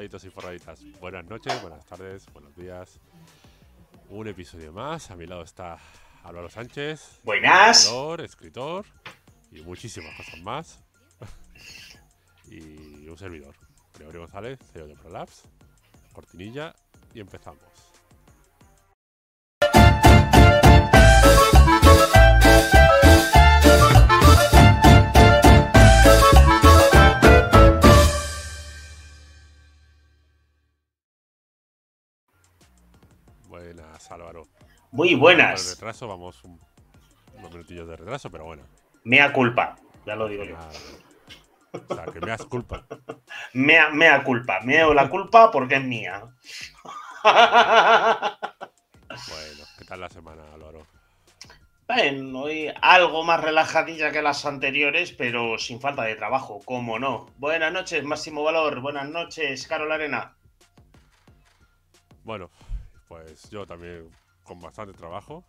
forraditos y forraditas. Buenas noches, buenas tardes, buenos días. Un episodio más. A mi lado está Álvaro Sánchez. Buenas. Escritor, escritor y muchísimas cosas más. y un servidor. Gregorio González, CEO de ProLabs. Cortinilla y empezamos. Muy buenas. retraso, vamos un- unos minutillos de retraso, pero bueno. Mea culpa. Ya lo digo yo. O sea, que me das culpa. Mea, mea culpa. Meo la culpa porque es mía. Bueno, ¿qué tal la semana, Álvaro? Bien, hoy algo más relajadilla que las anteriores, pero sin falta de trabajo, cómo no. Buenas noches, Máximo Valor. Buenas noches, Carol Arena. Bueno, pues yo también con bastante trabajo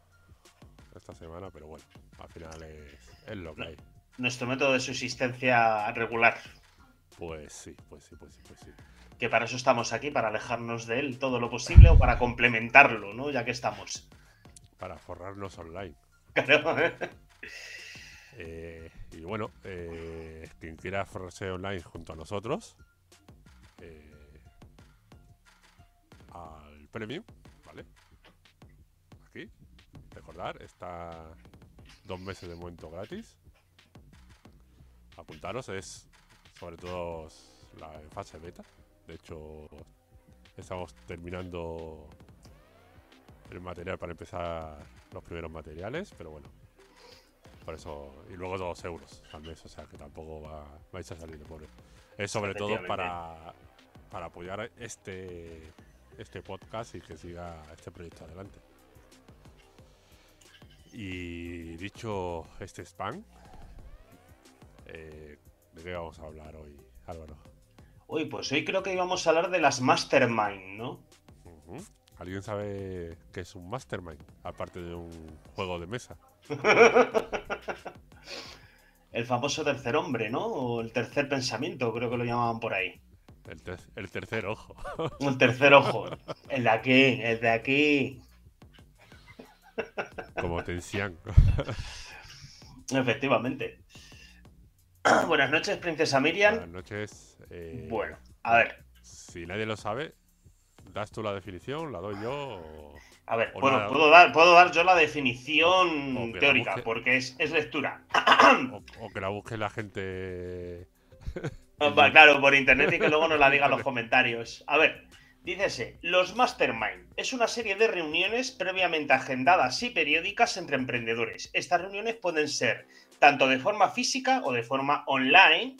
esta semana, pero bueno, al final es, es lo que hay. Nuestro método de subsistencia regular. Pues sí, pues sí, pues sí, pues sí. Que para eso estamos aquí, para alejarnos de él todo lo posible o para complementarlo, ¿no? Ya que estamos. Para forrarnos online. Claro, ¿eh? Eh, y bueno, eh, quien quiera forrarse online junto a nosotros, eh, al Premium, ¿vale? Recordar, está dos meses de momento gratis. Apuntaros, es sobre todo la fase beta. De hecho, estamos terminando el material para empezar los primeros materiales, pero bueno, por eso, y luego dos euros al mes, o sea que tampoco va, vais a salir de pobre. Es sobre todo para, para apoyar este, este podcast y que siga este proyecto adelante. Y dicho este spam, eh, ¿de qué vamos a hablar hoy, Álvaro? Uy, pues hoy creo que íbamos a hablar de las Mastermind, ¿no? ¿Alguien sabe qué es un mastermind? Aparte de un juego de mesa. El famoso tercer hombre, ¿no? O el tercer pensamiento, creo que lo llamaban por ahí. El, ter- el tercer ojo. El tercer ojo. El de aquí, el de aquí. Como Tensian. Efectivamente. Buenas noches, princesa Buenas Miriam. noches. eh, Bueno, a ver, Si nadie lo sabe, ¿das tú la definición? ¿La doy yo? o- a ver, O puedo, nada. puedo dar, puedo dar yo la definición teórica, busque. porque es, es lectura. O, o que la busque la gente. Va, Claro, por internet y que luego nos la diga en los comentarios. A ver, dícese, los Mastermind es una serie de reuniones previamente agendadas y periódicas entre emprendedores. Estas reuniones pueden ser tanto de forma física o de forma online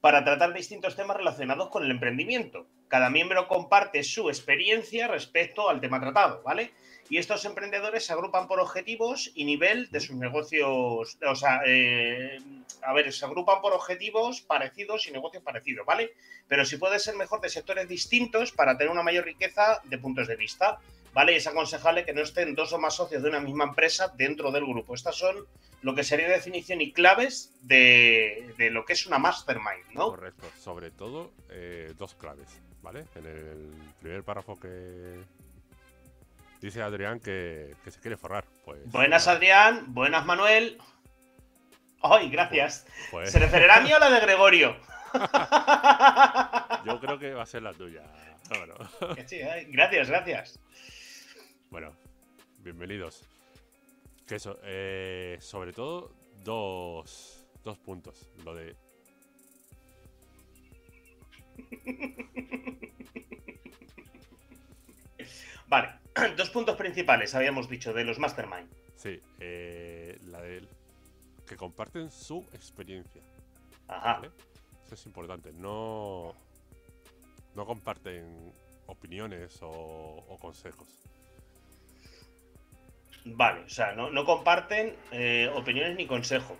para tratar distintos temas relacionados con el emprendimiento. Cada miembro comparte su experiencia respecto al tema tratado, ¿vale? Y estos emprendedores se agrupan por objetivos y nivel de sus negocios, o sea, eh, a ver, se agrupan por objetivos parecidos y negocios parecidos, ¿vale? Pero si puede ser mejor de sectores distintos para tener una mayor riqueza de puntos de vista, ¿vale? Y es aconsejable que no estén dos o más socios de una misma empresa dentro del grupo. Estas son lo que sería definición y claves de, lo que es una mastermind, ¿no? Correcto. Sobre todo, eh, dos claves, ¿vale? En el primer párrafo que. Dice Adrián que, que se quiere forrar. Pues. Buenas, Adrián. Buenas, Manuel. Ay, gracias. pues, ¿Se referirá a mí o a la de Gregorio? yo creo que va a ser la tuya. Sí, gracias, gracias. Bueno, bienvenidos. Que eso, eh, sobre todo, dos, dos puntos. Lo de. Vale, dos puntos principales habíamos dicho de los mastermind. Sí, eh, la de. Que comparten su experiencia. Ajá. ¿vale? Eso es importante. No. No comparten opiniones o, o consejos. Vale, o sea, no, no comparten eh, opiniones ni consejos.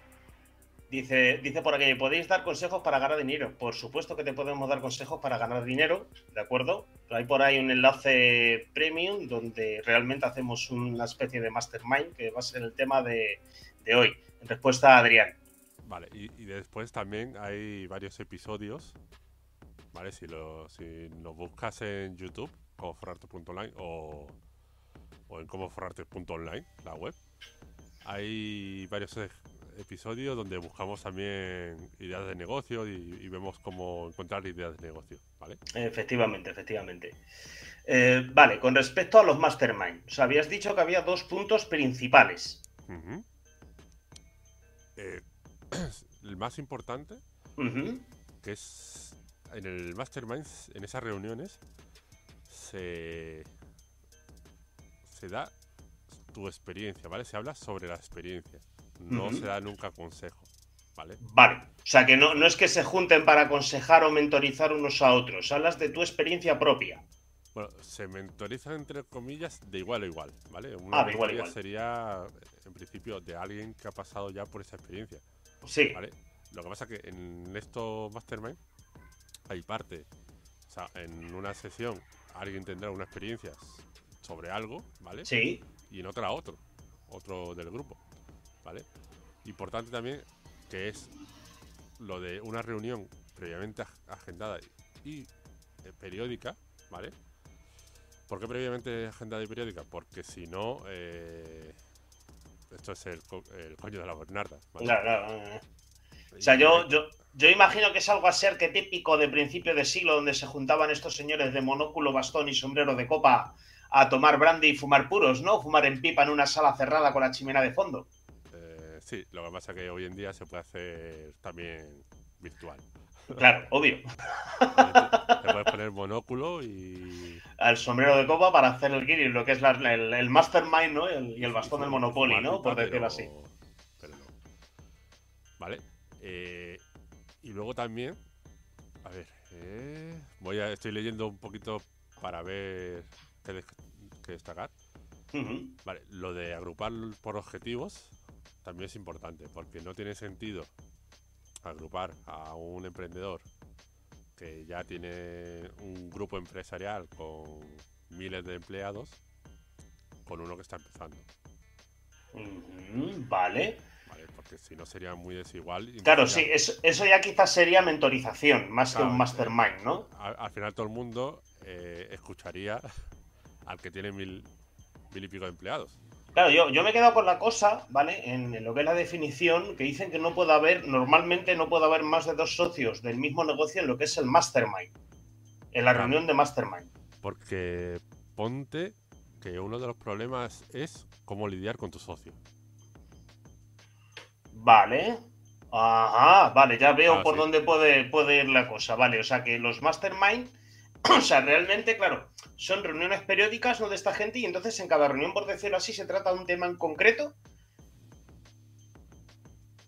Dice, dice por aquí, ¿me podéis dar consejos para ganar dinero? Por supuesto que te podemos dar consejos para ganar dinero, ¿de acuerdo? Hay por ahí un enlace premium donde realmente hacemos una especie de mastermind que va a ser el tema de, de hoy. En respuesta a Adrián. Vale, y, después también hay varios episodios ¿vale? Si, lo, si nos buscas en YouTube, como forrarte.online o, o en como forrarte.online, la web, hay varios e- episodios donde buscamos también ideas de negocio y, y vemos cómo encontrar ideas de negocio, ¿vale? Efectivamente, efectivamente. Eh, vale, con respecto a los mastermind, os habías dicho que había dos puntos principales. Eh, el más importante, que es en el Mastermind, en esas reuniones, se, se da tu experiencia, ¿vale? Se habla sobre la experiencia, no se da nunca consejo, ¿vale? Vale, o sea que no, no es que se junten para aconsejar o mentorizar unos a otros, hablas de tu experiencia propia. Bueno, se mentorizan entre comillas de igual a igual, ¿vale? Una Ah, de igual a igual. sería, en principio, de alguien que ha pasado ya por esa experiencia. Sí, ¿vale? Lo que pasa es que en estos mastermind hay parte. O sea, en una sesión alguien tendrá una experiencia sobre algo, ¿vale? sí, Y en otra otro, otro del grupo, ¿vale? Importante también que es lo de una reunión previamente ag- agendada y eh, periódica, ¿vale? ¿Por qué previamente agendada y periódica? Porque si no, eh, esto es el, co- el coño de la Bernarda. ¿vale? claro, claro. O sea, yo, yo, yo imagino que es algo así que típico de principio de siglo donde se juntaban estos señores de monóculo, bastón y sombrero de copa a tomar brandy y fumar puros, ¿no? Fumar en pipa en una sala cerrada con la chimenea de fondo. Sí, lo que pasa es que hoy en día se puede hacer también virtual. Claro, obvio. Te puedes poner monóculo y. Al sombrero de copa para hacer el lo que es la- el, el mastermind, ¿no? El- y el bastón del Monopoly, ¿no? Por decirlo pero- así. Pero no. ¿Vale? Eh, y luego también. A ver. eh, voy a. Estoy leyendo un poquito para ver qué, des- qué destacar. Vale, lo de agrupar por objetivos también es importante, porque no tiene sentido agrupar a un emprendedor que ya tiene un grupo empresarial con miles de empleados con uno que está empezando, Ujú, Vale. ¿vale? Porque si no sería muy desigual. Claro, sí, eso, eso ya quizás sería mentorización, más que un mastermind, ¿no? Al, al final todo el mundo eh, escucharía al que tiene mil, mil y pico de empleados. Claro, yo, yo me he quedado con la cosa, ¿vale? En, lo que es la definición, que dicen que no puede haber, normalmente no puede haber más de dos socios del mismo negocio en lo que es el mastermind. En la reunión de mastermind. Porque ponte que uno de los problemas es cómo lidiar con tu socio. Vale. Ajá, vale, ya veo Ah, por sí. dónde puede, puede ir la cosa. Vale, o sea que los mastermind, o sea, realmente, claro, son reuniones periódicas, ¿no? De esta gente, y entonces en cada reunión, por decirlo así, se trata de un tema en concreto.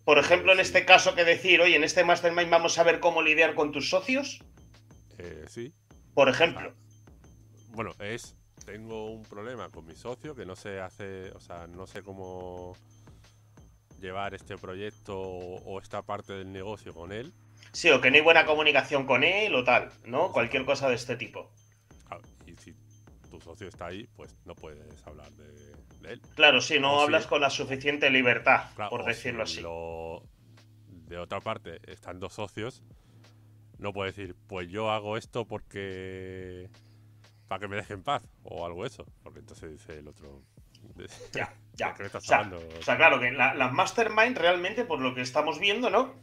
Por ejemplo, en este caso que decir, oye, en este mastermind vamos a ver cómo lidiar con tus socios, Eh, sí. por ejemplo. Bueno, es. Tengo un problema con mi socio que no sé hace. O sea, no sé cómo llevar este proyecto o esta parte del negocio con él. Sí, o que no hay buena comunicación con él o tal, ¿no? Cualquier cosa de este tipo. Claro, y si tu socio está ahí, pues no puedes hablar de, de él. Claro, sí, no O hablas con la suficiente libertad, Claro, por decirlo si así. lo- de otra parte, están dos socios, no puedes decir, pues yo hago esto porque. para que me dejen en paz, o algo eso. Porque entonces dice el otro. Ya, ¿de ya. sea? O sea, claro que la- las mastermind realmente, por lo que estamos viendo, ¿no?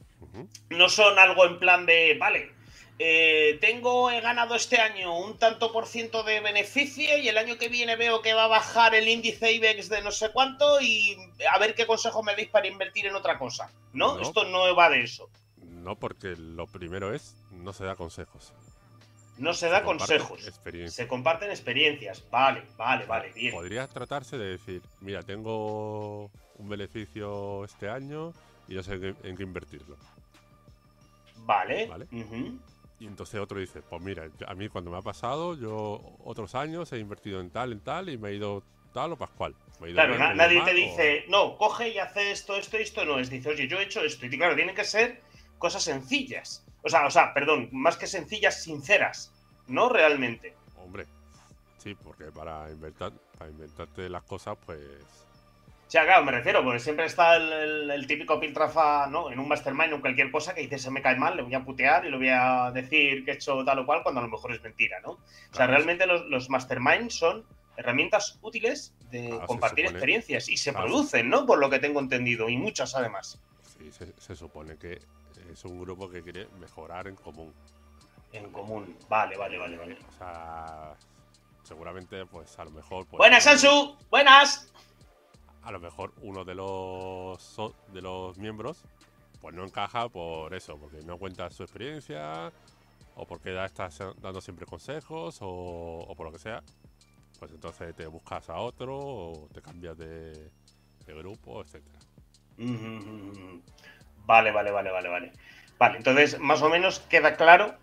No son algo en plan de, vale, eh, tengo, he ganado este año un tanto por ciento de beneficio y el año que viene veo que va a bajar el índice IBEX de no sé cuánto y a ver qué consejo me deis para invertir en otra cosa. ¿no? No. Esto no va de eso. No, porque lo primero es, no se da consejos. No se da comparte consejos. Se comparten experiencias. Vale, vale, vale, bien. Podría tratarse de decir, mira, tengo un beneficio este año y no sé en qué, invertirlo. Vale. Vale. Y entonces otro dice, pues mira, a mí cuando me ha pasado, yo otros años he invertido en tal, en tal y me he ido tal o pascual. Me he ido Claro, bien, na- nadie te o- dice, no, coge y hace esto, esto, esto, no. Es dice, oye, yo he hecho esto. Y claro, tienen que ser cosas sencillas. O sea, o sea, perdón, más que sencillas, sinceras. No realmente. Hombre, sí, porque para inventar, para inventarte las cosas, pues O sea, claro, me refiero, porque siempre está el, típico piltrafa, ¿no? En un mastermind o cualquier cosa que dice se me cae mal, le voy a putear y le voy a decir que he hecho tal o cual cuando a lo mejor es mentira, ¿no? O sea, realmente los, los masterminds son herramientas útiles de compartir experiencias y se producen, ¿no? Por lo que tengo entendido, y muchas además. Sí, se, supone que es un grupo que quiere mejorar en común. En común, vale, vale, vale, vale. O sea, seguramente, pues a lo mejor. Pues, ¡Buenas, Ansu! ¡Buenas! A lo mejor uno de los, de los miembros, pues no encaja por eso, porque no cuenta su experiencia, o porque da, está dando siempre consejos, o por lo que sea pues entonces te buscas a otro o te cambias de, grupo, etcétera. Vale, vale, vale, vale, vale. Vale, entonces más o menos queda claro,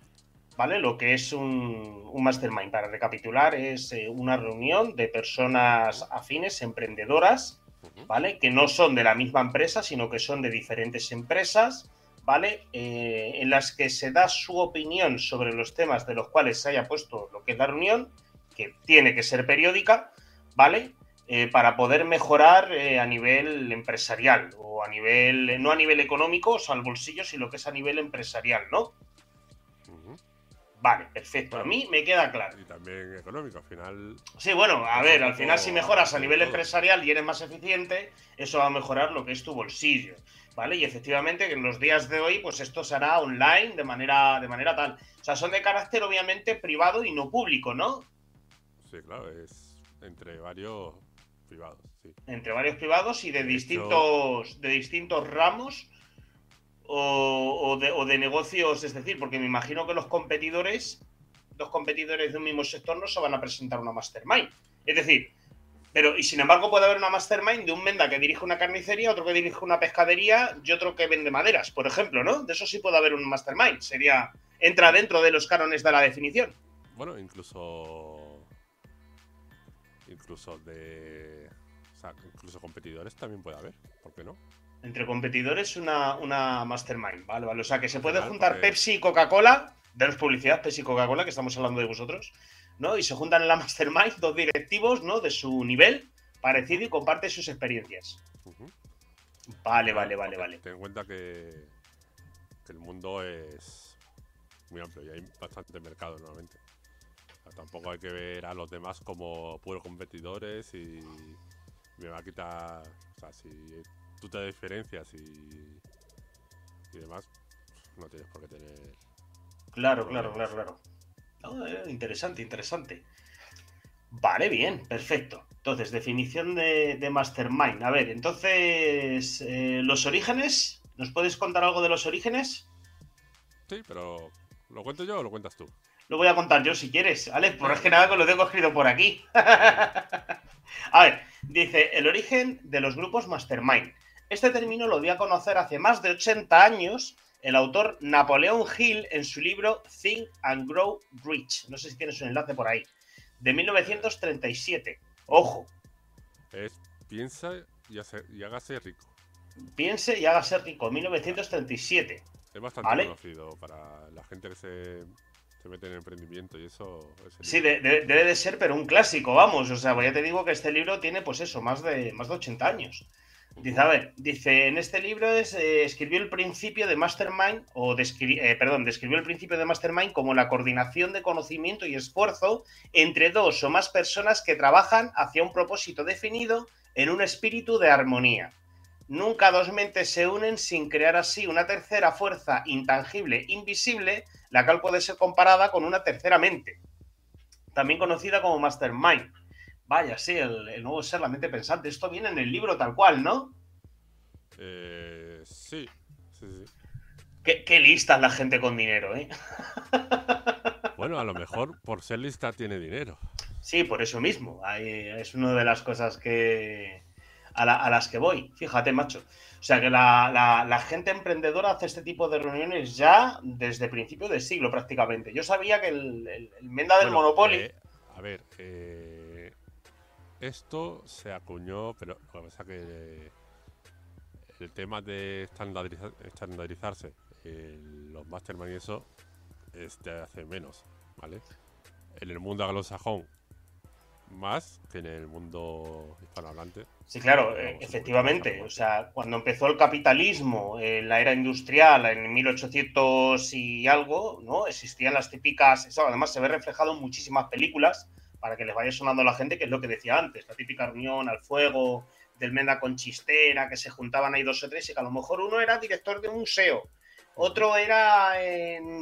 ¿vale? Lo que es un, mastermind. Para recapitular, es eh, una reunión de personas afines, emprendedoras, ¿vale? Que no son de la misma empresa, sino que son de diferentes empresas, ¿vale? Eh, en las que se da su opinión sobre los temas de los cuales se haya puesto lo que es la reunión que tiene que ser periódica, ¿vale? Eh, para poder mejorar eh, a nivel empresarial o a nivel, no a nivel económico, o sea, al bolsillo, sino que es a nivel empresarial, ¿no? Vale, perfecto. A mí me queda claro. Y también económico, al final. Sí, bueno, a ver, al final si mejoras a nivel empresarial y eres más eficiente, eso va a mejorar lo que es tu bolsillo. ¿Vale? Y efectivamente que en los días de hoy, pues esto se hará online de manera, de manera tal. O sea, son de carácter obviamente privado y no público, ¿no? claro, es entre varios privados, Entre varios privados y de, distintos, de distintos ramos o, de, negocios, es decir, porque me imagino que los competidores, los competidores de un mismo sector no se van a presentar una mastermind. Es decir, pero, y sin embargo, puede haber una mastermind de un menda que dirige una carnicería, otro que dirige una pescadería y otro que vende maderas, por ejemplo, ¿no? De eso sí puede haber un mastermind. Sería. Entra dentro de los cánones de la definición. Bueno, incluso incluso de. O sea, incluso competidores también puede haber, ¿por qué no? Entre competidores, una, una mastermind, ¿vale? ¿vale? O sea, que se puede juntar Pepsi y Coca-Cola, los publicidad, Pepsi y Coca-Cola, que estamos hablando de vosotros, ¿no? Y se juntan en la mastermind dos directivos, ¿no? De su nivel parecido y comparten sus experiencias. Vale, vale, vale, vale. Ten en cuenta que, que el mundo es muy amplio y hay bastante mercado normalmente tampoco hay que ver a los demás como puros competidores y me va a quitar. O sea, si tú te diferencias y, y demás, no tienes por qué tener. Claro, claro, claro, claro. Eh, interesante, interesante. Vale, bien, perfecto. Entonces, definición de, Mastermind. A ver, entonces, eh, los orígenes. ¿Nos puedes contar algo de los orígenes? Sí, pero ¿lo cuento yo o lo cuentas tú? Lo voy a contar yo si quieres, ¿vale? Por es que nada que lo tengo escrito por aquí. a ver, dice, el origen de los grupos Mastermind. Este término lo dio a conocer hace más de 80 años el autor Napoleón Hill en su libro Think and Grow Rich. No sé si tienes un enlace por ahí. De 1937. Ojo. Es piensa y, hágase rico. Piense y hágase rico. 1937. Es bastante conocido para la gente que se se mete en emprendimiento y eso. Sí, debe de ser, pero un clásico, vamos. O sea, pues ya te digo que este libro tiene, pues eso, más de, más de 80 años. Dice, a ver, dice, en este libro es, eh, escribió el principio de Mastermind, o eh, perdón, describió el principio de Mastermind como la coordinación de conocimiento y esfuerzo entre dos o más personas que trabajan hacia un propósito definido en un espíritu de armonía. Nunca dos mentes se unen sin crear así una tercera fuerza intangible, invisible, la cual puede ser comparada con una tercera mente, también conocida como Mastermind. Vaya, sí, el, nuevo ser, la mente pensante. Esto viene en el libro tal cual, ¿no? Eh, sí, sí, sí. Qué, qué lista es la gente con dinero, ¿eh? Bueno, a lo mejor por ser lista tiene dinero. Sí, por eso mismo. es una de las cosas que, a, las que voy. Fíjate, macho. O sea que la, gente emprendedora hace este tipo de reuniones ya desde principios del siglo prácticamente. Yo sabía que el, Menda del Monopoly. Eh, a ver, eh, esto se acuñó, pero lo que pasa que el tema de estandarizarse los mastermind y eso es hace menos, ¿vale? En el mundo anglosajón más que en el mundo hispanohablante. Sí, claro, eh, efectivamente. O sea, cuando empezó el capitalismo, en la era industrial, en 1800 y algo, ¿no? Existían las típicas. Eso además se ve reflejado en muchísimas películas, para que les vaya sonando a la gente, que es lo que decía antes: la típica reunión al fuego del Menda con chistera, que se juntaban ahí dos o tres, y que a lo mejor uno era director de un museo otro era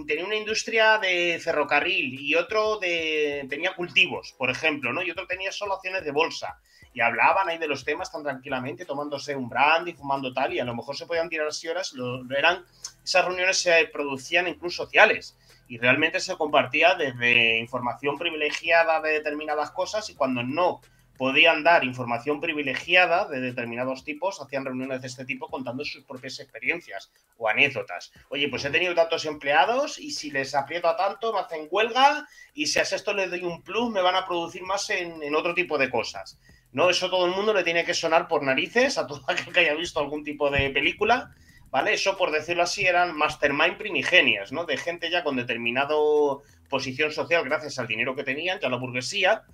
tenía una industria de ferrocarril y otro de tenía cultivos, por ejemplo, ¿no? Y otro tenía solo acciones de bolsa. Y hablaban ahí de los temas tan tranquilamente, tomándose un brandy, fumando tal, y a lo mejor se podían tirar así horas. Eran, esas reuniones se producían en sociales y realmente se compartía desde información privilegiada de determinadas cosas y cuando no podían dar información privilegiada de determinados tipos, hacían reuniones de este tipo contando sus propias experiencias o anécdotas. Oye, pues he tenido tantos empleados y si les aprieto a tanto me hacen huelga y si a esto le doy un plus me van a producir más en, otro tipo de cosas. ¿No? Eso todo el mundo le tiene que sonar por narices a todo aquel que haya visto algún tipo de película. ¿Vale? Eso, por decirlo así, eran mastermind primigenias, ¿no? De gente ya con determinado posición social gracias al dinero que tenían, ya la burguesía,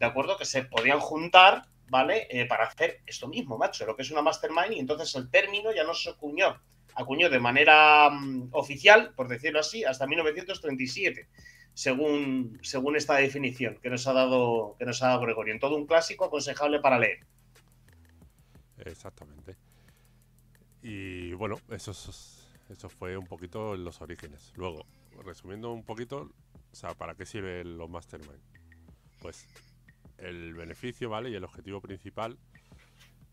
¿de acuerdo? Que se podían juntar, ¿vale? Eh, para hacer esto mismo, macho, lo que es una mastermind, y entonces el término ya no se acuñó, acuñó de manera mm, oficial, por decirlo así, hasta 1937, según, según esta definición que nos ha dado, que nos ha dado Gregorio. En todo un clásico aconsejable para leer. Exactamente. Y bueno, eso, eso fue un poquito los orígenes. Luego, resumiendo un poquito, o sea, ¿para qué sirven los mastermind? Pues el beneficio, ¿vale? Y el objetivo principal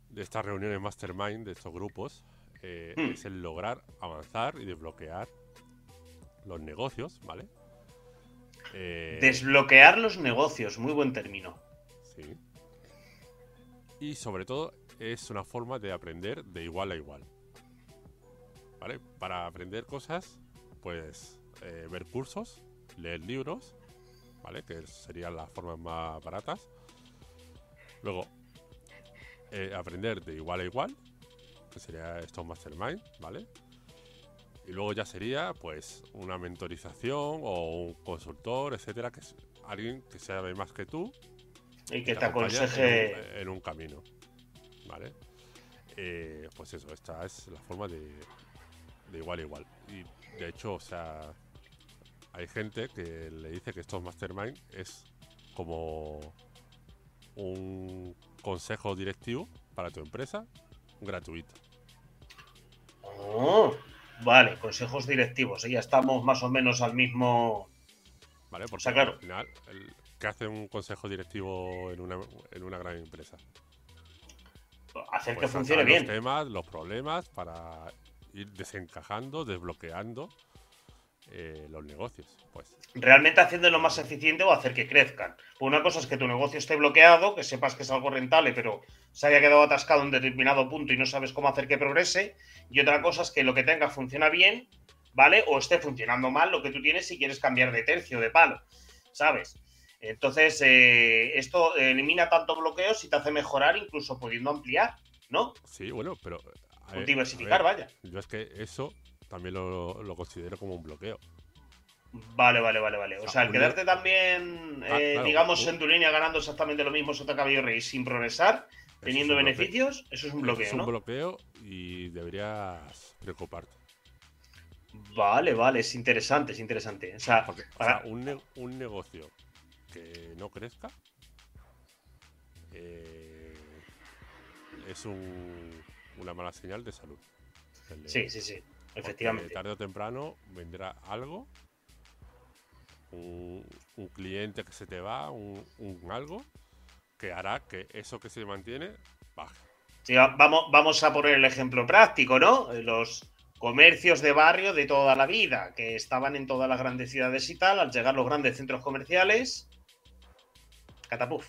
de estas reuniones mastermind, de estos grupos, eh, hmm. es el lograr avanzar y desbloquear los negocios, ¿vale? Eh, desbloquear los negocios, muy buen término. Sí. Y sobre todo es una forma de aprender de igual a igual. ¿Vale? Para aprender cosas, pues eh, ver cursos, leer libros, ¿vale? Que serían las formas más baratas. Luego, eh, aprender de igual a igual, que sería esto Mastermind, ¿vale? Y luego ya sería, pues, una mentorización o un consultor, etcétera, que es alguien que sabe más que tú. Y que te, aconseje. En un, camino, ¿vale? Eh, pues eso, esta es la forma de, de igual a igual. Y de hecho, o sea, hay gente que le dice que estos mastermind es como un consejo directivo para tu empresa gratuito. Oh, vale, consejos directivos. Ya estamos más o menos al mismo. Vale, porque claro. al final, ¿qué hace un consejo directivo en una, en una gran empresa? Hacer pues que funcione bien. Los temas, los problemas para ir desencajando, desbloqueando eh, los negocios. Pues. Realmente haciéndolo más eficiente o hacer que crezcan. una cosa es que tu negocio esté bloqueado, que sepas que es algo rentable, pero se haya quedado atascado en determinado punto y no sabes cómo hacer que progrese. Y otra cosa es que lo que tenga funciona bien, ¿vale? O esté funcionando mal lo que tú tienes si quieres cambiar de tercio, de palo, ¿sabes? Entonces, eh, esto elimina tanto bloqueos y te hace mejorar, incluso pudiendo ampliar, ¿no? Sí, bueno, pero. Diversificar, vaya. Yo es que eso también lo, considero como un bloqueo. Vale, vale, vale, vale. O sea, el quedarte también, ah, eh, digamos, en tu línea ganando exactamente lo mismo sota cabello rey sin progresar, teniendo beneficios, eso es un bloqueo. Es un bloqueo y deberías preocuparte. Vale, vale, es interesante, es interesante. O sea, un, un, negocio que no crezca eh, es un, una mala señal de salud. Sí, sí, sí. Efectivamente. tarde o temprano vendrá algo, un, cliente que se te va, un, algo, que hará que eso que se mantiene baje. vamos, vamos a poner el ejemplo práctico, ¿no? Los comercios de barrio de toda la vida, que estaban en todas las grandes ciudades y tal, al llegar los grandes centros comerciales, catapuf.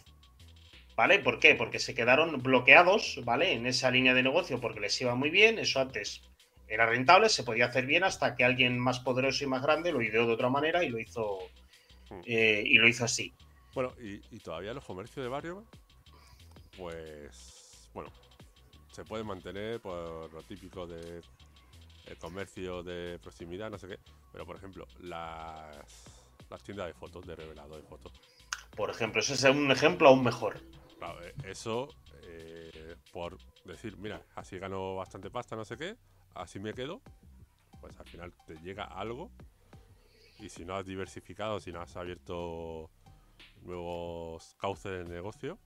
¿Vale? ¿Por qué? Porque se quedaron bloqueados, ¿vale? En esa línea de negocio porque les iba muy bien, eso antes era rentable, se podía hacer bien hasta que alguien más poderoso y más grande lo ideó de otra manera y lo hizo hmm. eh, y lo hizo así. Bueno, y, todavía los comercios de barrio, pues bueno, se puede mantener por lo típico de el comercio de proximidad, no sé qué, pero por ejemplo, las, las tiendas de fotos, de revelado de fotos. por ejemplo. Ese es un ejemplo aún mejor. Claro, eh, eso eh, por decir, mira, así gano bastante pasta, no sé qué, así me quedo, pues al final te llega algo y si no has diversificado, si no has abierto nuevos cauces de negocio,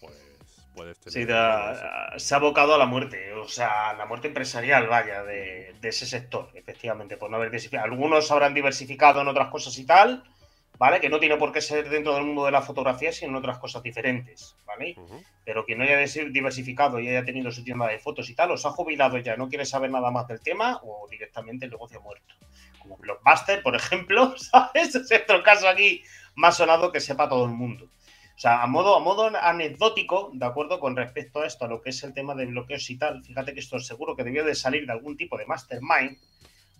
pues puedes tener... Sí, da- se ha abocado a la muerte, o sea, la muerte empresarial, vaya, de, de ese sector, efectivamente, por no haber diversificado. Algunos habrán diversificado en otras cosas y tal, ¿vale? Que no tiene por qué ser dentro del mundo de la fotografía, sino en otras cosas diferentes, ¿vale? Pero quien no haya diversificado y haya tenido su tienda de fotos y tal, o se ha jubilado ya, no quiere saber nada más del tema, o directamente el negocio ha muerto. Como Blockbuster, por ejemplo, ¿sabes? Es otro caso aquí más sonado que sepa todo el mundo. O sea, a modo, a modo anecdótico, ¿de acuerdo? Con respecto a esto, a lo que es el tema de bloqueos y tal, fíjate que esto seguro que debió de salir de algún tipo de mastermind,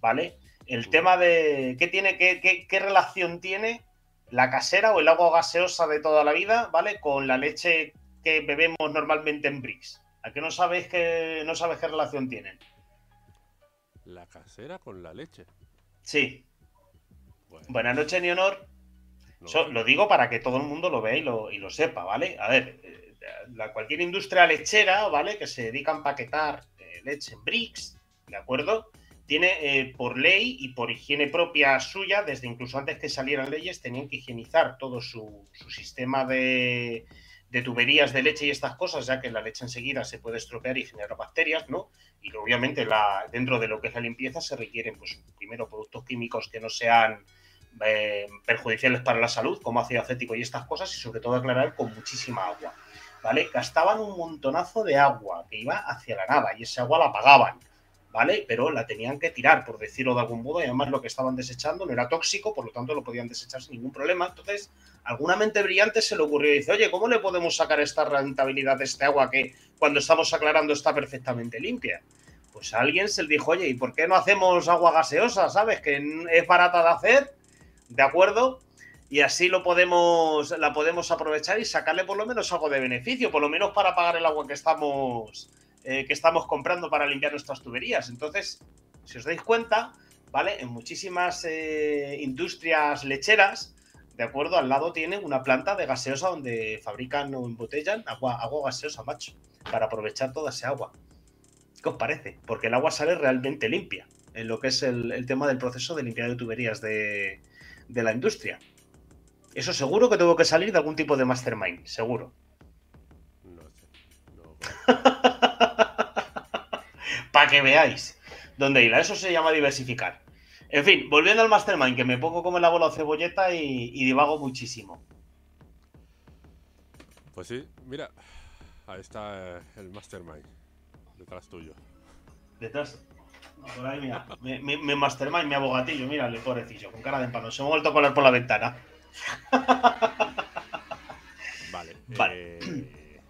¿vale? El tema de qué tiene, qué, qué, qué relación tiene la casera o el agua gaseosa de toda la vida, ¿vale? Con la leche que bebemos normalmente en Brix. ¿A qué no sabéis que no sabes qué relación tienen? La casera con la leche. Sí. Buenas noches, ni honor. no, lo digo para que todo el mundo lo vea y lo, y lo sepa, ¿vale? A ver, eh, la, cualquier industria lechera, ¿vale? Que se dedica a empaquetar eh, leche en bricks, ¿de acuerdo? Tiene eh, por ley y por higiene propia suya, desde incluso antes que salieran leyes, tenían que higienizar todo su, sistema de, tuberías de leche y estas cosas, ya que la leche enseguida se puede estropear y generar bacterias, ¿no? Y obviamente la, dentro de lo que es la limpieza se requieren, pues, primero productos químicos que no sean eh, perjudiciales para la salud, como ácido acético y estas cosas, y sobre todo aclarar con muchísima agua. ¿Vale? Gastaban un montonazo de agua que iba hacia la nada y ese agua la pagaban, ¿vale? Pero la tenían que tirar, por decirlo de algún modo, y además lo que estaban desechando no era tóxico, por lo tanto lo podían desechar sin ningún problema. Entonces, alguna mente brillante se le ocurrió y dice, oye, ¿cómo le podemos sacar esta rentabilidad de este agua que cuando estamos aclarando está perfectamente limpia? Pues a alguien se le dijo, oye, ¿y por qué no hacemos agua gaseosa, sabes? Que es barata de hacer, ¿de acuerdo? Y así lo podemos, la podemos aprovechar y sacarle por lo menos algo de beneficio, por lo menos para pagar el agua que estamos, eh, que estamos comprando para limpiar nuestras tuberías. Entonces, si os dais cuenta, ¿vale? En muchísimas eh, industrias lecheras, ¿de acuerdo? Al lado tienen una planta de gaseosa donde fabrican o embotellan agua, agua gaseosa, macho, para aprovechar toda esa agua. ¿Qué os parece? Porque el agua sale realmente limpia en lo que es el, el tema del proceso de limpiar de tuberías de, de la industria. Eso seguro que tuvo que salir de algún tipo de mastermind, seguro. No sé. No, Para que veáis dónde ir. Eso se llama diversificar. En fin, volviendo al mastermind, que me pongo como la bola cebolleta y, y divago muchísimo. Pues sí, mira. Ahí está eh, el Mastermind. Detrás tuyo. Detrás. Por ahí, mira. Mi, mi- mi mastermind, mi abogatillo, mírale, pobrecillo, con cara de empano. Se me ha vuelto a colar por la ventana. Vale. Vale. eh,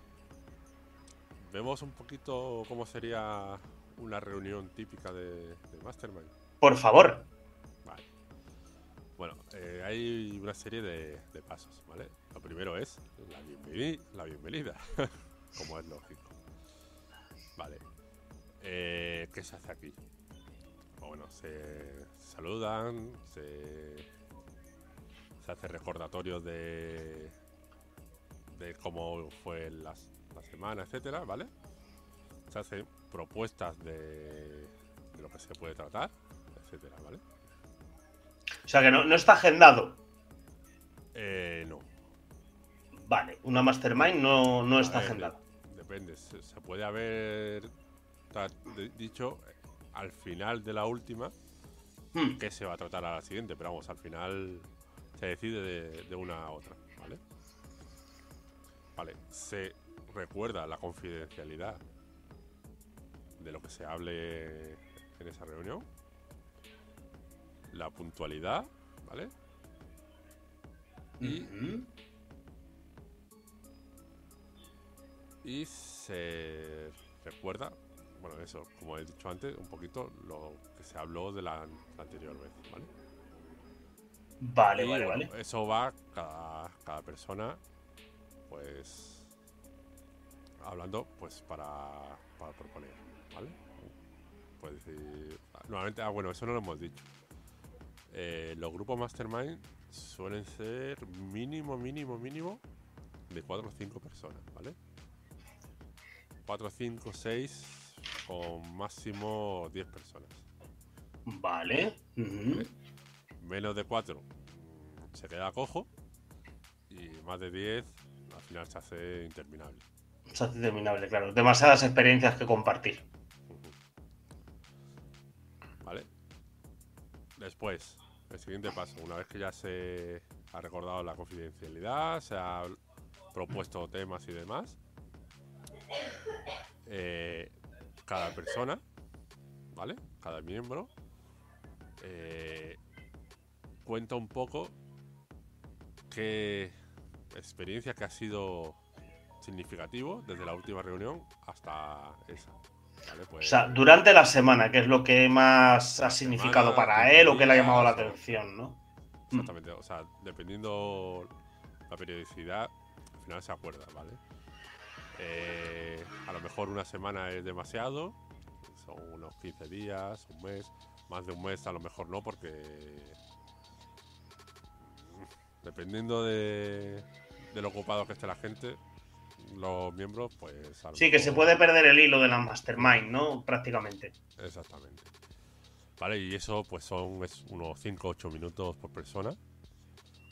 Vemos un poquito cómo sería una reunión típica de, de Mastermind. Por favor. Vale. Bueno, eh, hay una serie de, de pasos, ¿vale? Lo primero es la, bienveni- la bienvenida, como es lógico. Vale. Eh, ¿Qué se hace aquí? Bueno, se saludan, se, se hace recordatorios de, de cómo fue las- la semana, etcétera, ¿vale? Se hacen propuestas de, de lo que se puede tratar, etcétera, ¿vale? O sea que no, no está agendado. Eh, no. Vale, una mastermind no, no está ver, agendada. Depende, se, se puede haber dicho al final de la última Hmm, que se va a tratar a la siguiente, pero vamos, al final se decide de, de una a otra, ¿vale? Vale, se recuerda la confidencialidad de lo que se hable en esa reunión, la puntualidad, ¿vale? Y. Y se recuerda, bueno, eso, como he dicho antes, un poquito lo que se habló de la, la anterior vez, ¿vale? Vale, Y, vale, bueno, vale. Eso va cada, cada persona, pues, hablando, pues, para, para proponer, ¿vale? Puedes decir, nuevamente, ah, bueno, eso no lo hemos dicho. Eh, los grupos Mastermind suelen ser mínimo, mínimo, mínimo de 4 o 5 personas, ¿vale? 4, 5, 6 con máximo 10 personas. Vale. ujú. Menos de 4 se queda cojo y más de 10 al final se hace interminable. Se hace interminable, claro. Demasiadas experiencias que compartir. Después, el siguiente paso, una vez que ya se ha recordado la confidencialidad, se ha propuesto temas y demás, eh, cada persona, ¿vale? Cada miembro eh, cuenta un poco qué experiencia que ha sido significativo desde la última reunión hasta esa. ¿Vale? O Pues, sea, durante la semana, que es lo que más ha significado semana, para él o que le ha llamado la atención, ¿no? Exactamente, o sea, dependiendo la periodicidad, al final se acuerda, ¿vale? Eh, a lo mejor una semana es demasiado, son unos 15 días, un mes, más de un mes a lo mejor no, porque mm, dependiendo de, de lo ocupado que esté la gente, los miembros, pues... Sí, que se puede perder el hilo de la mastermind, ¿no? Prácticamente. Exactamente. Vale, y eso pues son es unos 5 o 8 minutos por persona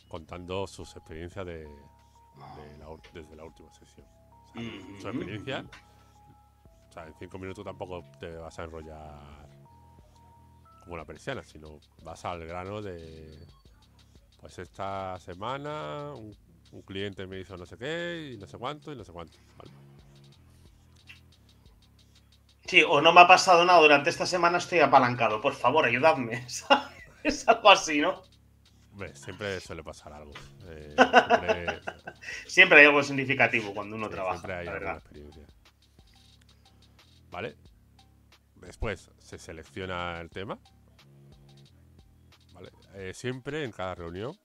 contando sus experiencias de, de la desde la última sesión. O sea, Ujú, Su experiencia, ujú. o sea, en 5 minutos tampoco te vas a enrollar como una persiana, sino vas al grano de pues esta semana un, un cliente me hizo no sé qué y no sé cuánto y no sé cuánto. ¿vale? Sí, o no me ha pasado nada durante esta semana, estoy apalancado. Por favor, ayudadme. Es algo así, ¿no? Hombre, siempre suele pasar algo. Eh, siempre, Siempre hay algo significativo cuando uno Sí, trabaja, siempre hay la alguna verdad. experiencia. ¿Vale? Después se selecciona el tema. ¿Vale? Eh, siempre en cada reunión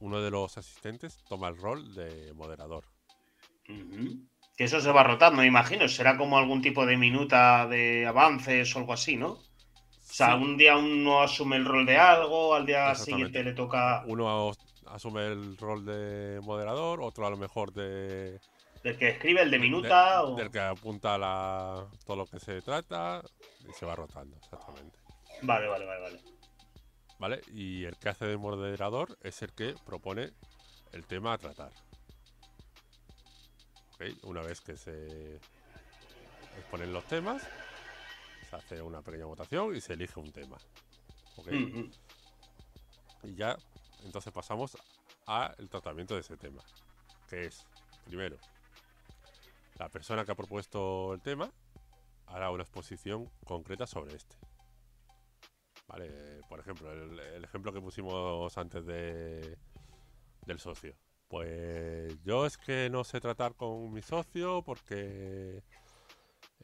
uno de los asistentes toma el rol de moderador. Que eso se va rotando, me imagino. Será como algún tipo de minuta de avances o algo así, ¿no? O sea, Sí, un día uno asume el rol de algo, al día siguiente le toca Uno as- asume el rol de moderador, otro a lo mejor de... del que escribe, el de minuta. de- o... Del que apunta la, todo lo que se trata y se va rotando, exactamente. Vale, vale, vale, vale. ¿Vale? Y el que hace de moderador es el que propone el tema a tratar. Una vez que se exponen los temas, se hace una pequeña votación y se elige un tema. ¿Ok? Ujú. Y ya, entonces pasamos al tratamiento de ese tema. Que es, primero, la persona que ha propuesto el tema hará una exposición concreta sobre este. Vale, por ejemplo, el, ejemplo que pusimos antes de, del socio. Pues yo es que no sé tratar con mi socio porque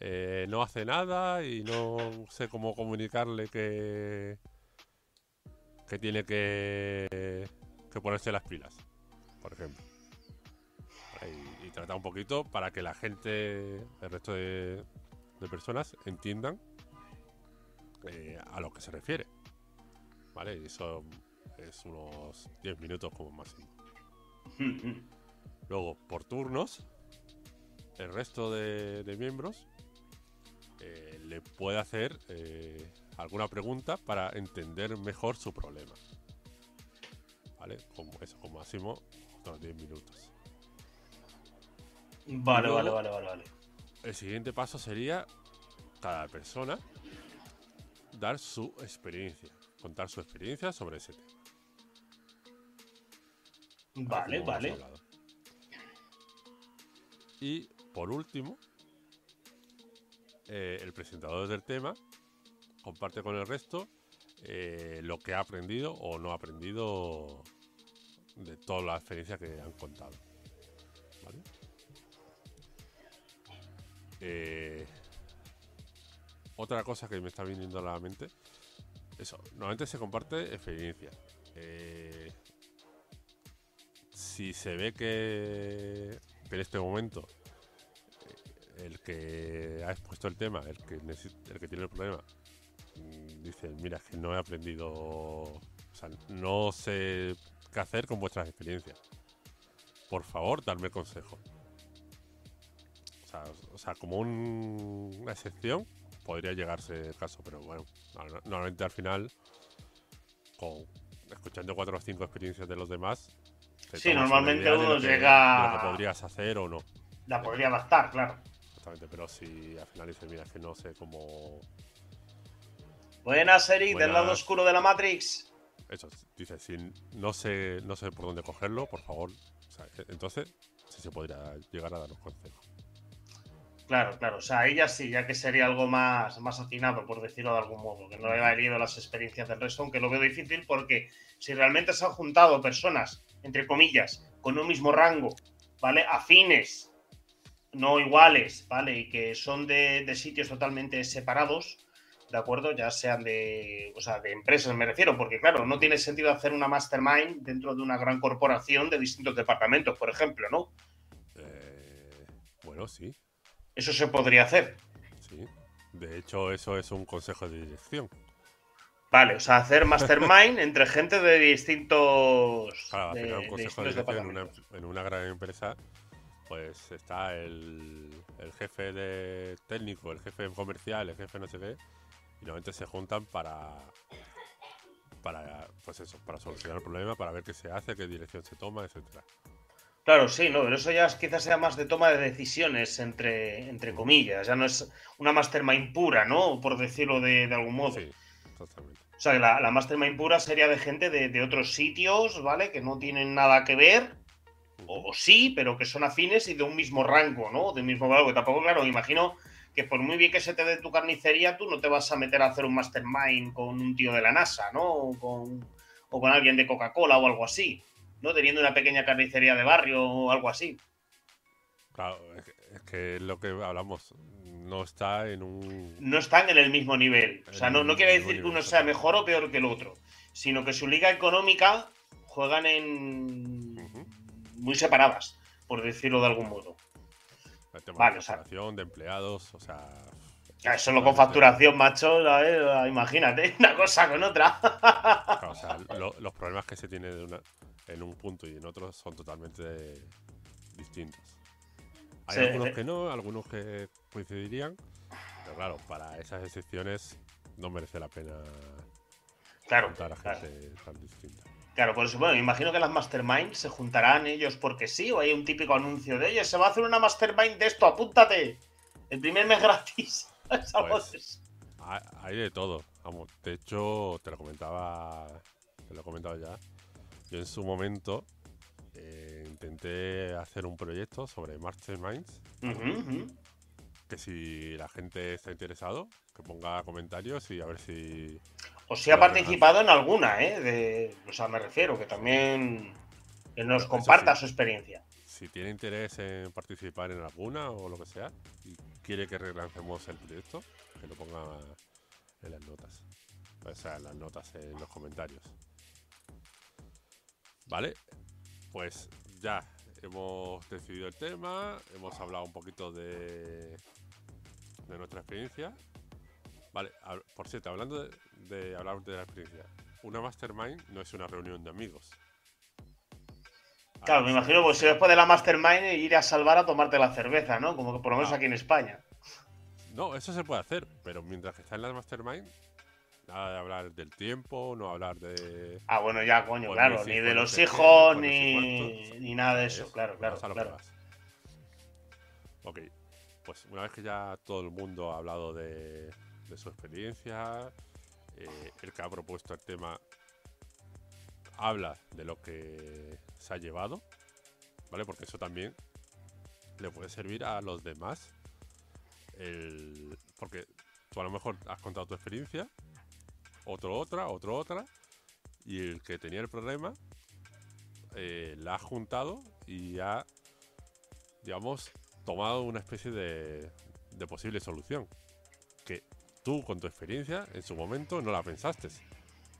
eh, no hace nada y no sé cómo comunicarle que, que tiene que, ponerse las pilas, por ejemplo. Y, tratar un poquito para que la gente, el resto de personas entiendan eh, a lo que se refiere. ¿Vale? Y eso es unos 10 minutos como máximo. Luego, por turnos, el resto de, de miembros eh, le puede hacer eh, alguna pregunta para entender mejor su problema. ¿Vale? Como eso, como máximo, unos 10 minutos. Vale, vale, vale, vale, vale. El siguiente paso sería cada persona dar su experiencia, contar su experiencia sobre ese tema. Vale, vale. Y por último, eh, el presentador del tema comparte con el resto eh, lo que ha aprendido o no ha aprendido de toda la experiencia que han contado. ¿Vale? Eh, otra cosa que me está viniendo a la mente, eso, normalmente se comparte experiencia. Eh, si se ve que, en este momento eh, el que ha expuesto el tema, el que, el que tiene el problema, mm, dice, mira, es que no he aprendido, o sea, no sé qué hacer con vuestras experiencias. Por favor, darme consejo. O sea, o sea como un- una excepción, podría llegarse el caso, pero bueno, no- no- normalmente al final, con, escuchando cuatro o cinco experiencias de los demás, Sí, normalmente uno que- llega- lo que podrías hacer o no. La podría adaptar, claro. Exactamente, pero si al final dices, mira, es que no sé cómo. Buenas, Eric, del lado oscuro de la Matrix. Eso, dices, si no sé, no sé por dónde cogerlo, por favor. o sea, e- entonces, sí se podría llegar a dar un consejo. Claro, claro. O sea, ella sí, ya que sería algo más, más afinado, por decirlo de algún modo, que no haya herido las experiencias del resto, aunque lo veo difícil porque si realmente se han juntado personas, entre comillas, con un mismo rango, ¿vale? Afines, no iguales, ¿vale? Y que son de, de sitios totalmente separados, ¿de acuerdo? Ya sean de, o sea, de empresas, me refiero, porque claro, no tiene sentido hacer una mastermind dentro de una gran corporación de distintos departamentos, por ejemplo, ¿no? Eh, bueno, sí, Eso se podría hacer. sí. De hecho, eso es un consejo de dirección. Vale, o sea, hacer mastermind entre gente de distintos. Claro, al de- un consejo de dirección en una, departamentos. en una gran empresa, pues está el, el jefe de técnico, el jefe comercial, el jefe no sé qué, y normalmente se juntan para. Para, pues eso, para solucionar el problema, para ver qué se hace, qué dirección se toma, etcétera. Claro, sí, no, pero eso ya quizás sea más de toma de decisiones, entre, entre comillas. Ya no es una mastermind pura, ¿no? Por decirlo de, de algún modo. Sí. O sea, que la, la mastermind pura sería de gente de, de otros sitios, ¿vale? Que no tienen nada que ver, o, o sí, pero que son afines y de un mismo rango, ¿no? De un mismo valor. Que tampoco, claro, me imagino que por muy bien que se te dé tu carnicería, tú no te vas a meter a hacer un mastermind con un tío de la NASA, ¿no? O con, o con alguien de Coca-Cola o algo así, ¿no? Teniendo una pequeña carnicería de barrio o algo así. Claro, es que, es que lo que hablamos no está en un. No están en el mismo nivel. O sea, no, no quiere decir que uno sea mejor o peor que el otro, sino que su liga económica juegan en muy separadas, por decirlo de algún modo. El tema Vale, de o sea- de empleados, o sea. Solo con facturación, macho, ¿sabes? imagínate, una cosa con otra. Claro, o sea, lo- los problemas que se tienen de una- en un punto y en otro son totalmente distintos. Hay Sí, algunos que no, algunos que coincidirían, pero claro, para esas excepciones no merece la pena Claro, juntar a claro, gente tan distinta. claro, por eso, bueno, me imagino que las masterminds se juntarán ellos porque sí, o hay un típico anuncio de ellos, se va a hacer una mastermind de esto, apúntate. El primer mes gratis. Pues, hay de todo. Vamos, de hecho, te lo comentaba, te lo he comentado ya. Yo en su momento eh, intenté hacer un proyecto sobre Masterminds. Ujú, ujú. Que si la gente está interesado, que ponga comentarios y a ver si. O si ha participado en alguna, ¿eh? De, o sea, me refiero, que también que nos comparta sí. su experiencia. Si tiene interés en participar en alguna o lo que sea y quiere que relancemos el proyecto, que lo ponga en las notas. O sea, en las notas, en los comentarios. Vale, pues ya hemos decidido el tema, hemos hablado un poquito de, de nuestra experiencia. Vale, por cierto, hablando de, de hablar de la experiencia, una mastermind no es una reunión de amigos. Claro, me imagino, pues si después de la mastermind ir a salvar a tomarte la cerveza, ¿no? Como que por lo menos Ah. aquí en España. No, eso se puede hacer, pero mientras que está en la mastermind, nada de hablar del tiempo, no hablar de. Ah, bueno, ya, coño, Pues claro, ni de los hijos, pues ni, ni nada de eso, Es, claro, claro, vas a lo que claro. vas. Ok, pues una vez que ya todo el mundo ha hablado de, de su experiencia, eh, el que ha propuesto el tema habla de lo que se ha llevado, ¿vale? Porque eso también le puede servir a los demás. El, porque tú a lo mejor has contado tu experiencia, otro otra, otro otra, y el que tenía el problema eh, la ha juntado y ha, digamos, tomado una especie de, posible solución. Que tú, con tu experiencia, en su momento no la pensaste.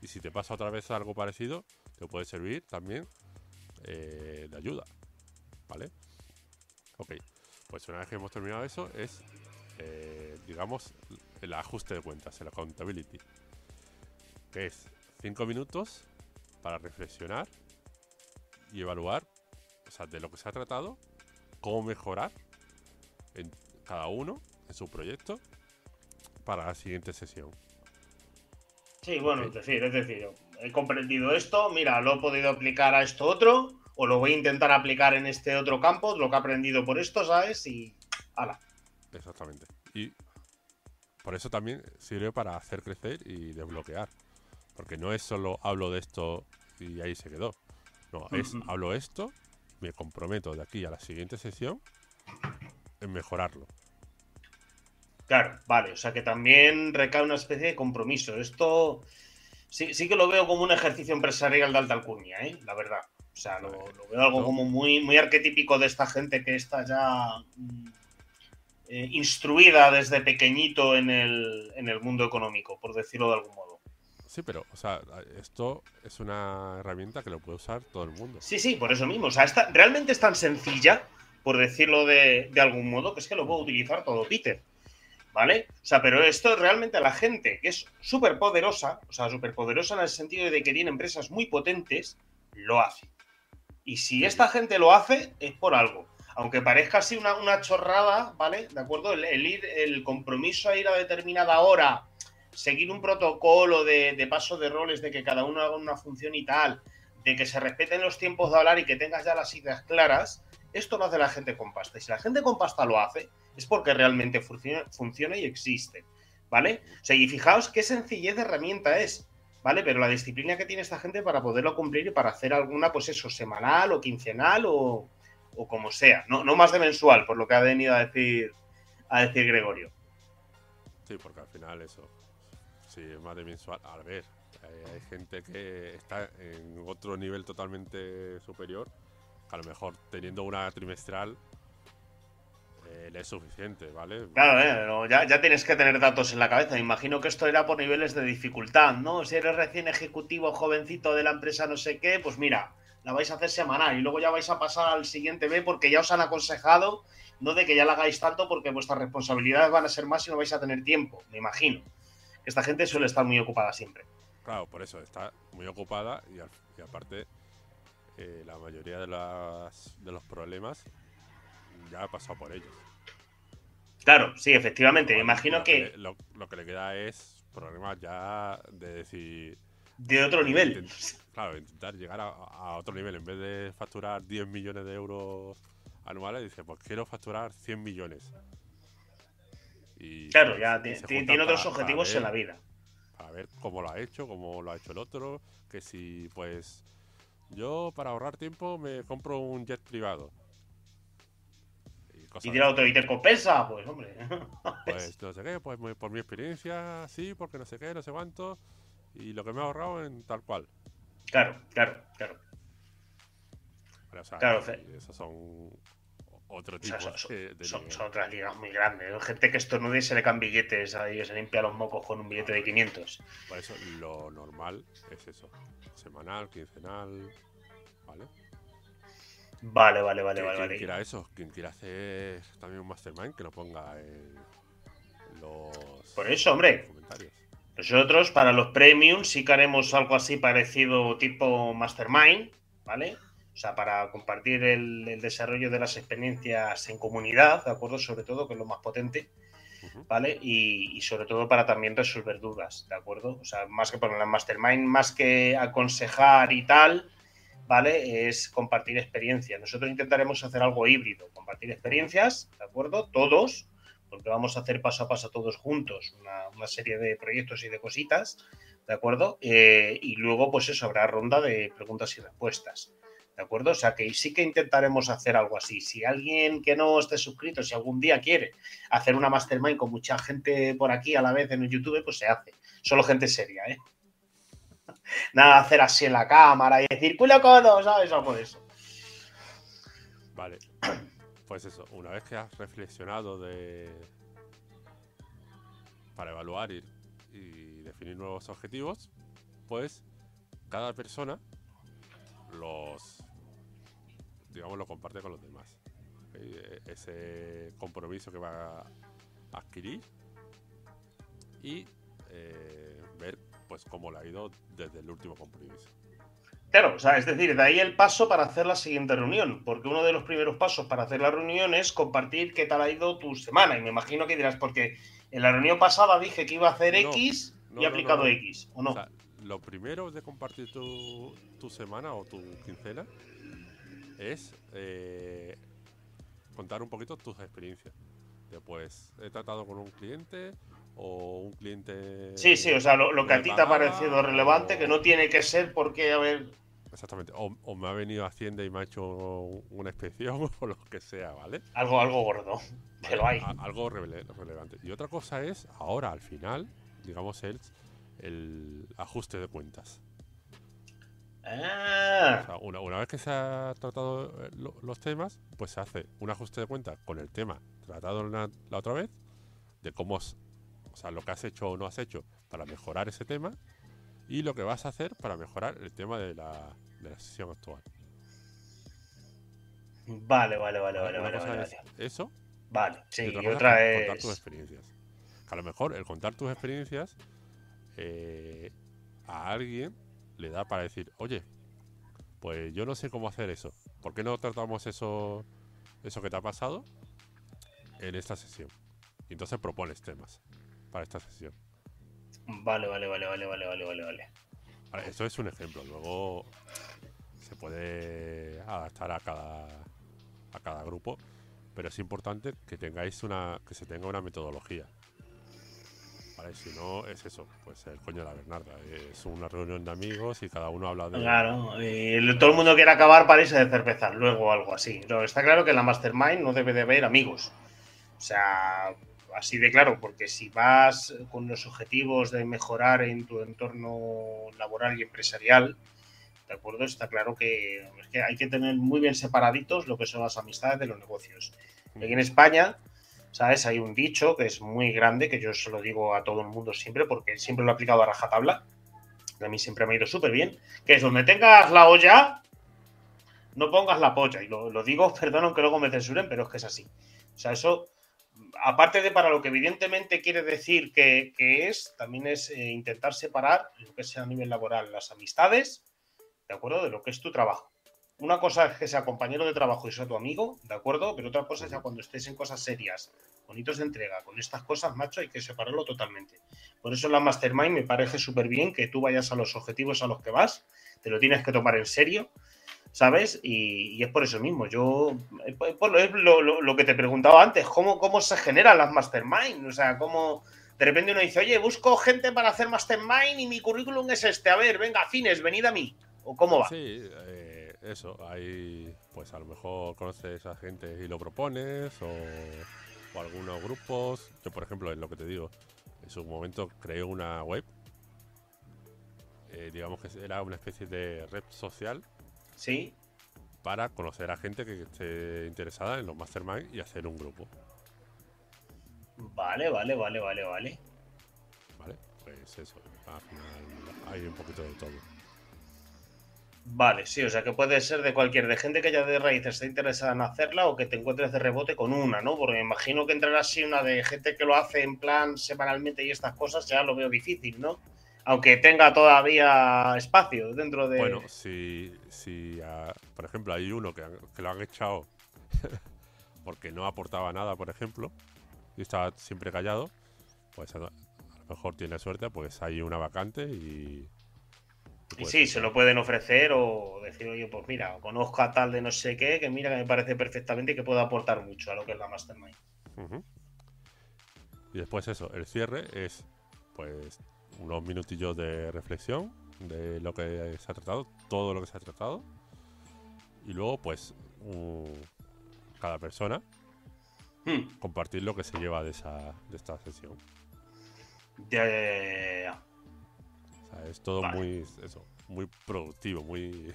Y si te pasa otra vez algo parecido, te puede servir también eh, de ayuda. ¿Vale? Ok, pues una vez que hemos terminado eso, es, eh, digamos, el ajuste de cuentas, el accountability. Que es 5 minutos para reflexionar y evaluar, o sea, de lo que se ha tratado, cómo mejorar en cada uno en su proyecto para la siguiente sesión. Sí, bueno, es decir, es decir, he comprendido esto, mira, lo he podido aplicar a esto otro, o lo voy a intentar aplicar en este otro campo, lo que he aprendido por esto, ¿sabes? Y. ¡Hala! Exactamente. Y por eso también sirve para hacer crecer y desbloquear. Porque no es solo hablo de esto y ahí se quedó. No, es hablo esto, me comprometo de aquí a la siguiente sesión en mejorarlo. Claro, vale, o sea que también recae una especie de compromiso. Esto sí, sí que lo veo como un ejercicio empresarial de alta alcurnia, ¿eh? la verdad. O sea, lo, veo algo como muy, muy arquetípico de esta gente que está ya mm, eh, instruida desde pequeñito en el, en el mundo económico, por decirlo de algún modo. Sí, pero, o sea, esto es una herramienta que lo puede usar todo el mundo. Sí, sí, por eso mismo. O sea, esta, realmente es tan sencilla, por decirlo de, de algún modo, que es que lo puedo utilizar todo Peter. ¿Vale? O sea, pero esto realmente a la gente que es súper poderosa, o sea, súper poderosa en el sentido de que tiene empresas muy potentes, lo hace. Y si esta gente lo hace, es por algo. Aunque parezca así una, una chorrada, ¿vale? ¿De acuerdo? El, ir, el compromiso a ir a determinada hora, seguir un protocolo de, paso de roles, de que cada uno haga una función y tal, de que se respeten los tiempos de hablar y que tengas ya las ideas claras, esto lo hace la gente con pasta. Y si la gente con pasta lo hace, es porque realmente funciona, funciona y existe. ¿Vale? O sea, y fijaos qué sencillez de herramienta es. ¿vale? Pero la disciplina que tiene esta gente para poderlo cumplir y para hacer alguna, pues eso, semanal o quincenal o, como sea. No, no, más de mensual, por lo que ha venido a decir, a decir Gregorio. Sí, porque al final eso, sí, es más de mensual. A ver, eh, hay gente que está en otro nivel totalmente superior, a lo mejor teniendo una trimestral eh, es suficiente, ¿vale? Claro, eh, ya, ya, tienes que tener datos en la cabeza. Me imagino que esto era por niveles de dificultad, ¿no? Si eres recién ejecutivo, jovencito de la empresa, no sé qué, pues mira, la vais a hacer semanal y luego ya vais a pasar al siguiente B porque ya os han aconsejado, no de que ya la hagáis tanto porque vuestras responsabilidades van a ser más y no vais a tener tiempo, me imagino. Esta gente suele estar muy ocupada siempre. Claro, por eso está muy ocupada y, y aparte eh, la mayoría de, las, de los problemas ya ha pasado por ellos. Claro, sí, efectivamente. Me imagino que. lo, que le queda es problemas ya de decir. De otro nivel. claro, intentar llegar a, otro nivel. En vez de facturar 10 millones de euros anuales, dice, pues quiero facturar 100 millones. Y claro, ya tiene otros objetivos en la vida. Para ver cómo lo ha hecho, cómo lo ha hecho el otro. Que si, pues. Yo, para ahorrar tiempo, me compro un jet privado y dirá otro, ¿y te compensa? Pues hombre. pues no sé qué, pues por mi experiencia, sí, porque no sé qué, no sé cuánto. Y lo que me ha ahorrado en tal cual. Claro, claro, claro. claro, esos son otro tipo de, son, otras ligas muy grandes. Gente que esto no y se le caen billetes ahí, se limpia los mocos con un billete de 500. Por eso lo normal es eso. Semanal, quincenal, ¿vale? Vale, vale, vale, vale. Quien quiera eso, quien quiera hacer también un mastermind, que lo ponga en los Por eso, hombre. Nosotros, para los premium, sí que haremos algo así parecido tipo mastermind, ¿vale? O sea, para compartir el, desarrollo de las experiencias en comunidad, ¿de acuerdo? Sobre todo, que es lo más potente, ¿vale? Y, y, sobre todo para también resolver dudas, ¿de acuerdo? O sea, más que poner en mastermind, más que aconsejar y tal, ¿vale? Es compartir experiencias. Nosotros intentaremos hacer algo híbrido, compartir experiencias, ¿de acuerdo? Todos, porque vamos a hacer paso a paso todos juntos una, serie de proyectos y de cositas, ¿de acuerdo? Eh, y luego, pues eso, habrá ronda de preguntas y respuestas. ¿De acuerdo? O sea que sí que intentaremos hacer algo así. Si alguien que no esté suscrito, si algún día quiere hacer una mastermind con mucha gente por aquí a la vez en el YouTube, pues se hace. Solo gente seria, ¿eh? Nada, hacer así en la cámara y decir culo codo, ¿sabes? Algo de eso. Vale. Pues eso, una vez que has reflexionado de. para evaluar y, definir nuevos objetivos, pues cada persona los. digamos, lo comparte con los demás. Eh, ese compromiso que va a adquirir y eh, ver pues cómo le ha ido desde el último compromiso. Claro, o sea, es decir, de ahí el paso para hacer la siguiente reunión, porque uno de los primeros pasos para hacer la reunión es compartir qué tal ha ido tu semana. Y me imagino que dirás, porque en la reunión pasada dije que iba a hacer X y he aplicado X, ¿o no? Lo primero de compartir tu, tu, semana o tu quincena es eh, contar un poquito tus experiencias. Después, he tratado con un cliente o un cliente. Sí, sí, o sea, lo, que a ti te ha parecido relevante, que no tiene que ser porque, a ver. Exactamente, o, me ha venido Hacienda y me ha hecho una inspección o lo que sea, ¿vale? Algo, algo gordo, pero hay. algo relevante. Y otra cosa es, ahora al final, digamos, el, el ajuste de cuentas. Ah. una, una, vez que se ha tratado eh, los temas, pues se hace un ajuste de cuentas con el tema tratado la, la otra vez, de cómo o sea, lo que has hecho o no has hecho para mejorar ese tema y lo que vas a hacer para mejorar el tema de la, de la sesión actual. Vale, vale, vale, vale, vale, Eso. Vale, sí, y otra, es contar tus experiencias. a lo mejor el contar tus experiencias eh, a alguien le da para decir, oye, pues yo no sé cómo hacer eso. ¿Por qué no tratamos eso, eso que te ha pasado en esta sesión? Y entonces propones temas para esta sesión. Vale, vale, vale, vale, vale, vale, vale, vale. esto es un ejemplo. Luego se puede adaptar a cada a cada grupo, pero es importante que tengáis una que se tenga una metodología. Vale, si no es eso, pues el coño de la Bernarda. Es una reunión de amigos y cada uno habla de. Claro, y todo el mundo quiere acabar para irse de cerveza, luego algo así. Pero está claro que en la Mastermind no debe de haber amigos. O sea, así de claro, porque si vas con los objetivos de mejorar en tu entorno laboral y empresarial, ¿de acuerdo? Está claro que, hay que tener muy bien separaditos lo que son las amistades de los negocios. Aquí en España, ¿sabes? Hay un dicho que es muy grande, que yo se lo digo a todo el mundo siempre, porque siempre lo he aplicado a rajatabla, a mí siempre me ha ido súper bien, que es donde tengas la olla, no pongas la polla. Y lo, digo, perdón, aunque luego me censuren, pero es que es así. O sea, eso aparte de para lo que evidentemente quiere decir que, es, también es eh, intentar separar lo que sea a nivel laboral las amistades, ¿de acuerdo? De lo que es tu trabajo. Una cosa es que sea compañero de trabajo y sea tu amigo, ¿de acuerdo? Pero otra cosa es ya cuando estés en cosas serias, bonitos de entrega, con estas cosas, macho, hay que separarlo totalmente. Por eso en la Mastermind me parece súper bien que tú vayas a los objetivos a los que vas, te lo tienes que tomar en serio ¿sabes? Y, es por eso mismo. Yo, es lo, que te preguntaba antes, ¿cómo, ¿cómo se generan las mastermind? O sea, ¿cómo de repente uno dice, oye, busco gente para hacer mastermind y mi currículum es este, a ver, venga, fines, venid a mí. ¿O cómo va? Sí, eh, eso, ahí, pues a lo mejor conoces a gente y lo propones, o, o algunos grupos. Yo, por ejemplo, en lo que te digo, en su momento creé una web. Eh, digamos que era una especie de red social Sí. Para conocer a gente que esté interesada en los mastermind y hacer un grupo. Vale, vale, vale, vale, vale. Vale, pues eso. Al final hay un poquito de todo. Vale, sí, o sea que puede ser de cualquier, de gente que ya de raíces esté interesada en hacerla o que te encuentres de rebote con una, ¿no? Porque me imagino que entrar así una de gente que lo hace en plan semanalmente y estas cosas ya lo veo difícil, ¿no? aunque tenga todavía espacio dentro de... Bueno, si, si ah, por ejemplo, hay uno que, lo han echado porque no aportaba nada, por ejemplo, y estaba siempre callado, pues a, lo mejor tiene suerte, pues hay una vacante y... Y, sí, se lo pueden ofrecer o decir, oye, pues mira, conozco a tal de no sé qué, que mira que me parece perfectamente y que puede aportar mucho a lo que es la Mastermind. Y después eso, el cierre es, pues unos minutillos de reflexión de lo que se ha tratado, todo lo que se ha tratado. Y luego, pues, cada persona hmm. compartir lo que se lleva de, esa, de esta sesión. Ya, ya, O sea, es todo muy, eso, muy productivo, muy...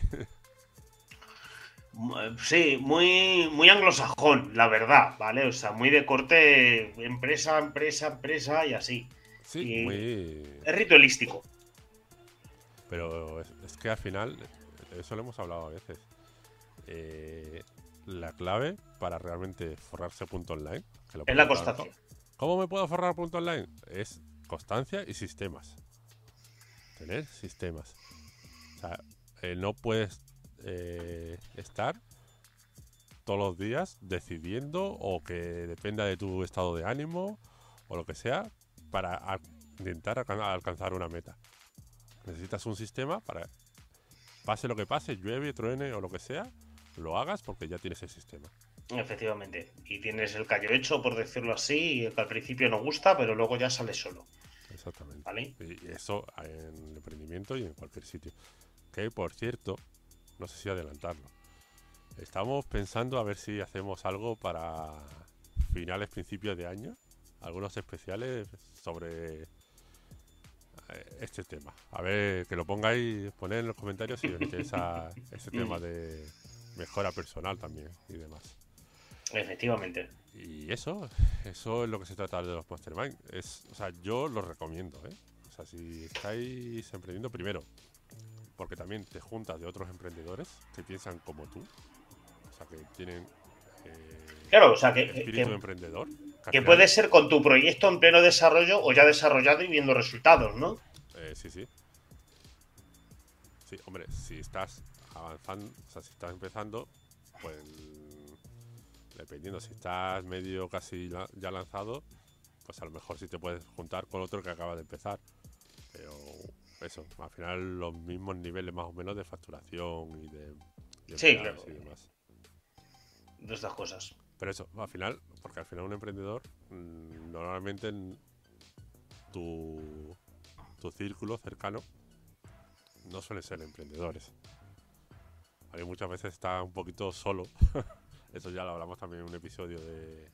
Sí, muy, muy anglosajón, la verdad, ¿vale? O sea, muy de corte empresa, empresa, empresa y así. Sí, muy... Es ritualístico. Pero es, que al final, eso lo hemos hablado a veces. Eh, la clave para realmente forrarse punto online es la constancia. ¿Cómo me puedo forrar punto online? Es constancia y sistemas. Tener sistemas. O sea, eh, no puedes eh, estar todos los días decidiendo o que dependa de tu estado de ánimo o lo que sea para intentar alcanzar una meta. Necesitas un sistema para, pase lo que pase, llueve, truene o lo que sea, lo hagas porque ya tienes el sistema. Efectivamente. Y tienes el callo hecho, por decirlo así, que al principio no gusta, pero luego ya sale solo. Exactamente. Y eso en el emprendimiento y en cualquier sitio. Que por cierto, no sé si adelantarlo. Estamos pensando a ver si hacemos algo para finales, principios de año. Algunos especiales sobre eh, este tema. A ver, que lo pongáis, poned en los comentarios si os interesa ese tema de mejora personal también y demás. Efectivamente. Y eso, eso es lo que se trata de los Mastermind. Es, o sea, yo lo recomiendo, ¿eh? O sea, si estáis emprendiendo primero, porque también te juntas de otros emprendedores que piensan como tú, o sea, que tienen eh, claro, o sea, que, espíritu de emprendedor. Que, puede ser con tu proyecto en pleno desarrollo o ya desarrollado y viendo resultados, ¿no? Eh, sí, sí. Sí, hombre, si estás avanzando, o sea, si estás empezando, pues dependiendo si estás medio casi ya lanzado, pues a lo mejor sí te puedes juntar con otro que acaba de empezar. Pero eso, al final los mismos niveles más o menos de facturación y de, sí, claro. y demás. De estas cosas. Pero eso, al final, porque al final un emprendedor mm, normalmente tu, tu círculo cercano no suele ser emprendedores. Hay muchas veces está un poquito solo Eso ya lo hablamos también en un episodio de...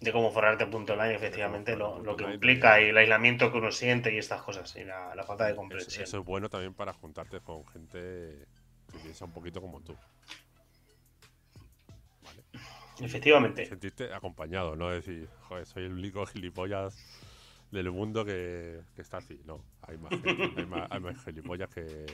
De cómo forrarte punto online, efectivamente, lo, que implica y el aislamiento que uno siente y estas cosas, y la, falta de comprensión. Eso, es bueno también para juntarte con gente que piensa un poquito como tú. ¿Vale? Efectivamente. Sentirte acompañado, no decir, joder, soy el único gilipollas del mundo que, está así. No, hay más, hay más, gilipollas que,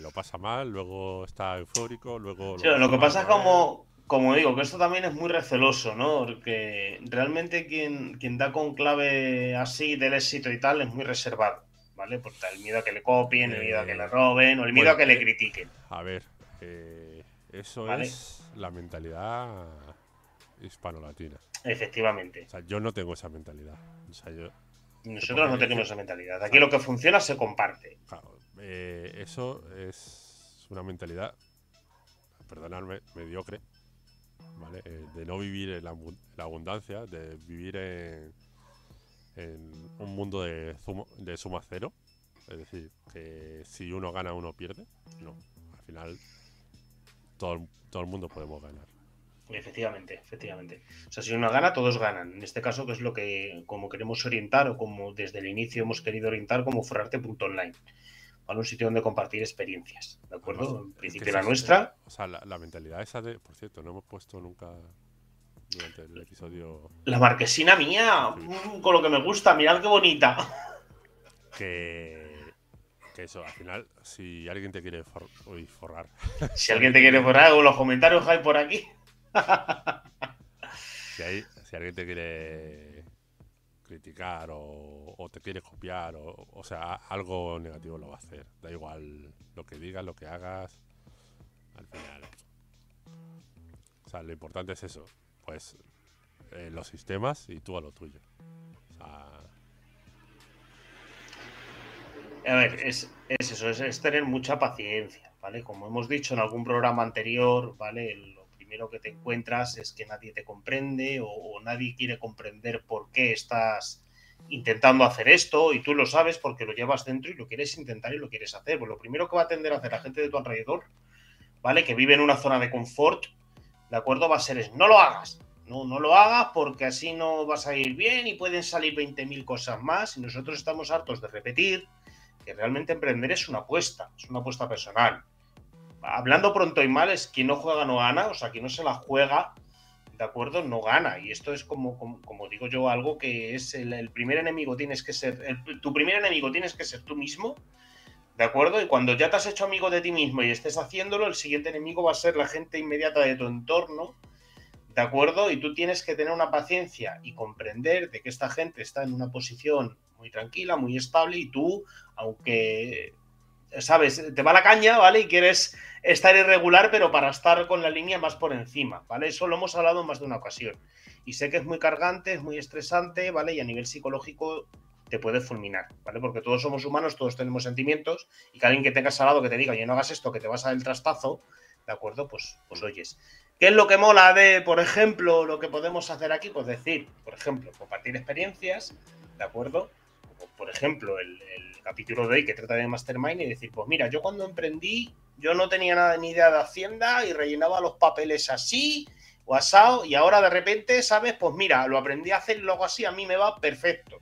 lo pasa mal, luego está eufórico, luego... Lo, lo que pasa es como, como digo, que esto también es muy receloso, ¿no? Porque realmente quien, quien da con clave así del éxito y tal es muy reservado, ¿vale? Porque el miedo a que le copien, el miedo a que le roben o el miedo a que le critiquen. A ver, eh, eso es la mentalidad hispano-latina. Efectivamente. O sea, yo no tengo esa mentalidad. Nosotros no tenemos esa mentalidad. Aquí lo que funciona se comparte. Claro, eh, eso es una mentalidad, perdonadme, mediocre eh, de no vivir en la, abundancia, de vivir en, un mundo de, suma cero. Es decir, que si uno gana, uno pierde. No, al final todo, todo el mundo podemos ganar. Efectivamente, efectivamente. O sea, si uno gana, todos ganan. En este caso, que es lo que como queremos orientar o como desde el inicio hemos querido orientar como forrarte.online a un sitio donde compartir experiencias, ¿de acuerdo? en principio la nuestra. O sea, la, mentalidad esa de, por cierto, no hemos puesto nunca durante el episodio. La marquesina mía, mm, con lo que me gusta, mirad qué bonita. Que, que eso, al final, si alguien te quiere forrar. Si alguien te quiere forrar, en los comentarios hay por aquí. si, hay, si alguien te quiere criticar o, te quiere copiar o, o sea, algo negativo lo va a hacer. Da igual lo que digas, lo que hagas, al final. O sea, lo importante es eso, pues eh, los sistemas y tú a lo tuyo. A ver, es, es eso, es, es, tener mucha paciencia, ¿vale? Como hemos dicho en algún programa anterior, ¿vale? Lo que te encuentras es que nadie te comprende o, nadie quiere comprender por qué estás intentando hacer esto y tú lo sabes porque lo llevas dentro y lo quieres intentar y lo quieres hacer. Pues lo primero que va a tender a hacer la gente de tu alrededor, ¿vale? Que vive en una zona de confort, ¿de acuerdo? Va a ser es, no lo hagas, no, no lo hagas porque así no vas a ir bien y pueden salir 20.000 cosas más y nosotros estamos hartos de repetir que realmente emprender es una apuesta, es una apuesta personal hablando pronto y mal, es quien no juega no gana, o sea, quien no se la juega, ¿de acuerdo? No gana. Y esto es como, como, digo yo, algo que es el, primer enemigo tienes que ser, tu primer enemigo tienes que ser tú mismo, ¿de acuerdo? Y cuando ya te has hecho amigo de ti mismo y estés haciéndolo, el siguiente enemigo va a ser la gente inmediata de tu entorno, ¿de acuerdo? Y tú tienes que tener una paciencia y comprender de que esta gente está en una posición muy tranquila, muy estable y tú, aunque ¿sabes? Te va la caña, ¿vale? Y quieres estar irregular, pero para estar con la línea más por encima, ¿vale? Eso lo hemos hablado en más de una ocasión. Y sé que es muy cargante, es muy estresante, ¿vale? Y a nivel psicológico te puede fulminar, ¿vale? Porque todos somos humanos, todos tenemos sentimientos, y que alguien que tengas al lado que te diga, oye, no hagas esto, que te vas a dar el trastazo, ¿de acuerdo? Pues, pues oyes. ¿Qué es lo que mola de, por ejemplo, lo que podemos hacer aquí? Pues decir, por ejemplo, compartir experiencias, ¿de acuerdo? por ejemplo, el, capítulo de hoy que trata de Mastermind y decir, pues mira, yo cuando emprendí, yo no tenía nada ni idea de Hacienda y rellenaba los papeles así o asado y ahora de repente, ¿sabes? Pues mira, lo aprendí a hacer y luego así a mí me va perfecto.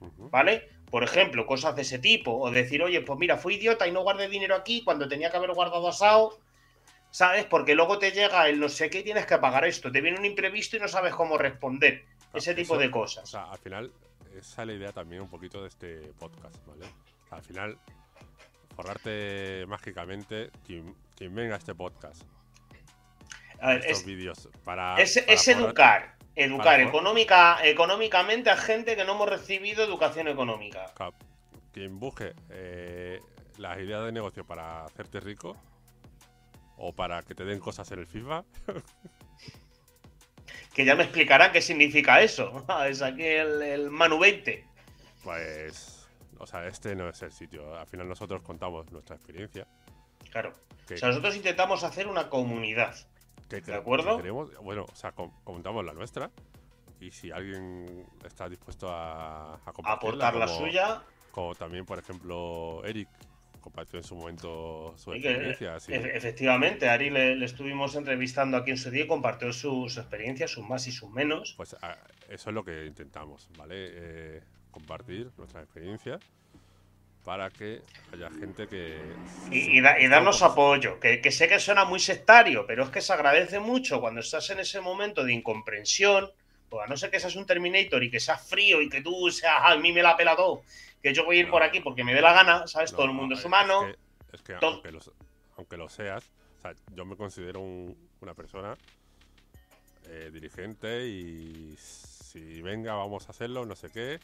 ¿Vale? Por ejemplo, cosas de ese tipo. O decir, oye, pues mira, fui idiota y no guardé dinero aquí cuando tenía que haber guardado asado. ¿Sabes? Porque luego te llega el no sé qué tienes que pagar esto. Te viene un imprevisto y no sabes cómo responder. ese tipo de cosas. O sea, al final esa es la idea también un poquito de este podcast, ¿vale? Al final, forrarte mágicamente quien, venga a este podcast. A ver, estos es, vídeos para, es, educar, educar económica, económicamente a gente que no hemos recibido educación económica. Quien busque eh, las ideas de negocio para hacerte rico o para que te den cosas en el FIFA. que ya me explicará qué significa eso. Es aquí el, Manu 20. Pues, o sea, este no es el sitio. Al final nosotros contamos nuestra experiencia. Claro. o sea, nosotros intentamos hacer una comunidad. ¿De acuerdo? bueno, o sea, comentamos la nuestra. Y si alguien está dispuesto a, a aportar la suya. Como también, por ejemplo, Eric, compartió en su momento su experiencia. efectivamente, Ari le, estuvimos entrevistando aquí en su día y compartió sus experiencias, sus más y sus menos. Pues ah, eso es lo que intentamos, ¿vale? Eh, compartir nuestra experiencia para que haya gente que... Y, darnos apoyo, que, que, sé que suena muy sectario, pero es que se agradece mucho cuando estás en ese momento de incomprensión, pues a no ser que seas un Terminator y que seas frío y que tú seas, a mí me la pela todo, que yo voy a ir por aquí porque me dé la gana, ¿sabes? Todo el mundo es humano. Es que, aunque, lo, seas, o sea, yo me considero una persona eh, dirigente y si venga vamos a hacerlo, no sé qué,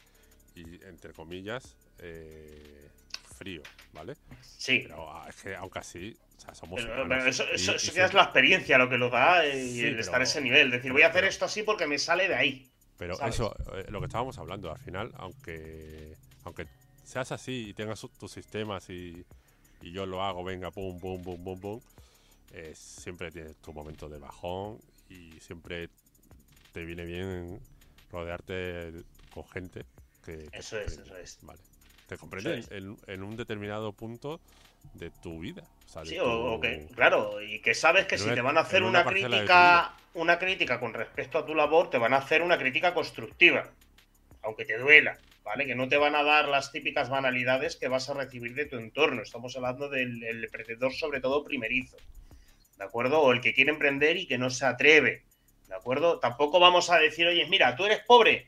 y entre comillas, eh, frío, ¿vale? Sí. Pero ah, es que aunque así, o sea, somos. Pero, eso, ya es la experiencia lo que lo da y el estar a ese nivel. Decir, voy a hacer esto así porque me sale de ahí. Pero eso, eh, lo que estábamos hablando, al final, aunque aunque seas así y tengas tus sistemas y, yo lo hago, venga, pum, pum, pum, pum, pum, eh, siempre tienes tu momento de bajón y siempre te viene bien rodearte con gente que... Eso es, eso es. Vale. Te comprende en, un determinado punto de tu vida. sí, o, que, claro, y que sabes que si te van a hacer una crítica, una crítica con respecto a tu labor, te van a hacer una crítica constructiva, aunque te duela. ¿Vale? Que no te van a dar las típicas banalidades que vas a recibir de tu entorno. Estamos hablando del emprendedor, sobre todo primerizo, ¿de acuerdo? O el que quiere emprender y que no se atreve, ¿de acuerdo? Tampoco vamos a decir, oye, mira, tú eres pobre,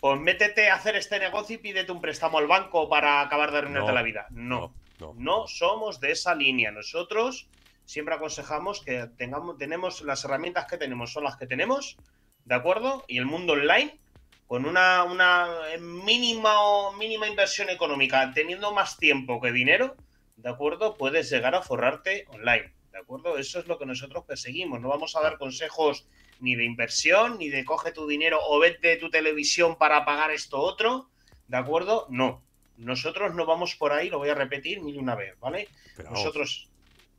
pues métete a hacer este negocio y pídete un préstamo al banco para acabar de arruinarte la vida. No, no, no, somos de esa línea. Nosotros siempre aconsejamos que tengamos, tenemos las herramientas que tenemos, son las que tenemos, ¿de acuerdo? Y el mundo online con una, una mínima, mínima inversión económica, teniendo más tiempo que dinero, ¿de acuerdo? Puedes llegar a forrarte online, ¿de acuerdo? Eso es lo que nosotros perseguimos. No vamos a dar consejos ni de inversión, ni de coge tu dinero o vete tu televisión para pagar esto otro, ¿de acuerdo? No. Nosotros no vamos por ahí, lo voy a repetir mil una vez, ¿vale? nosotros...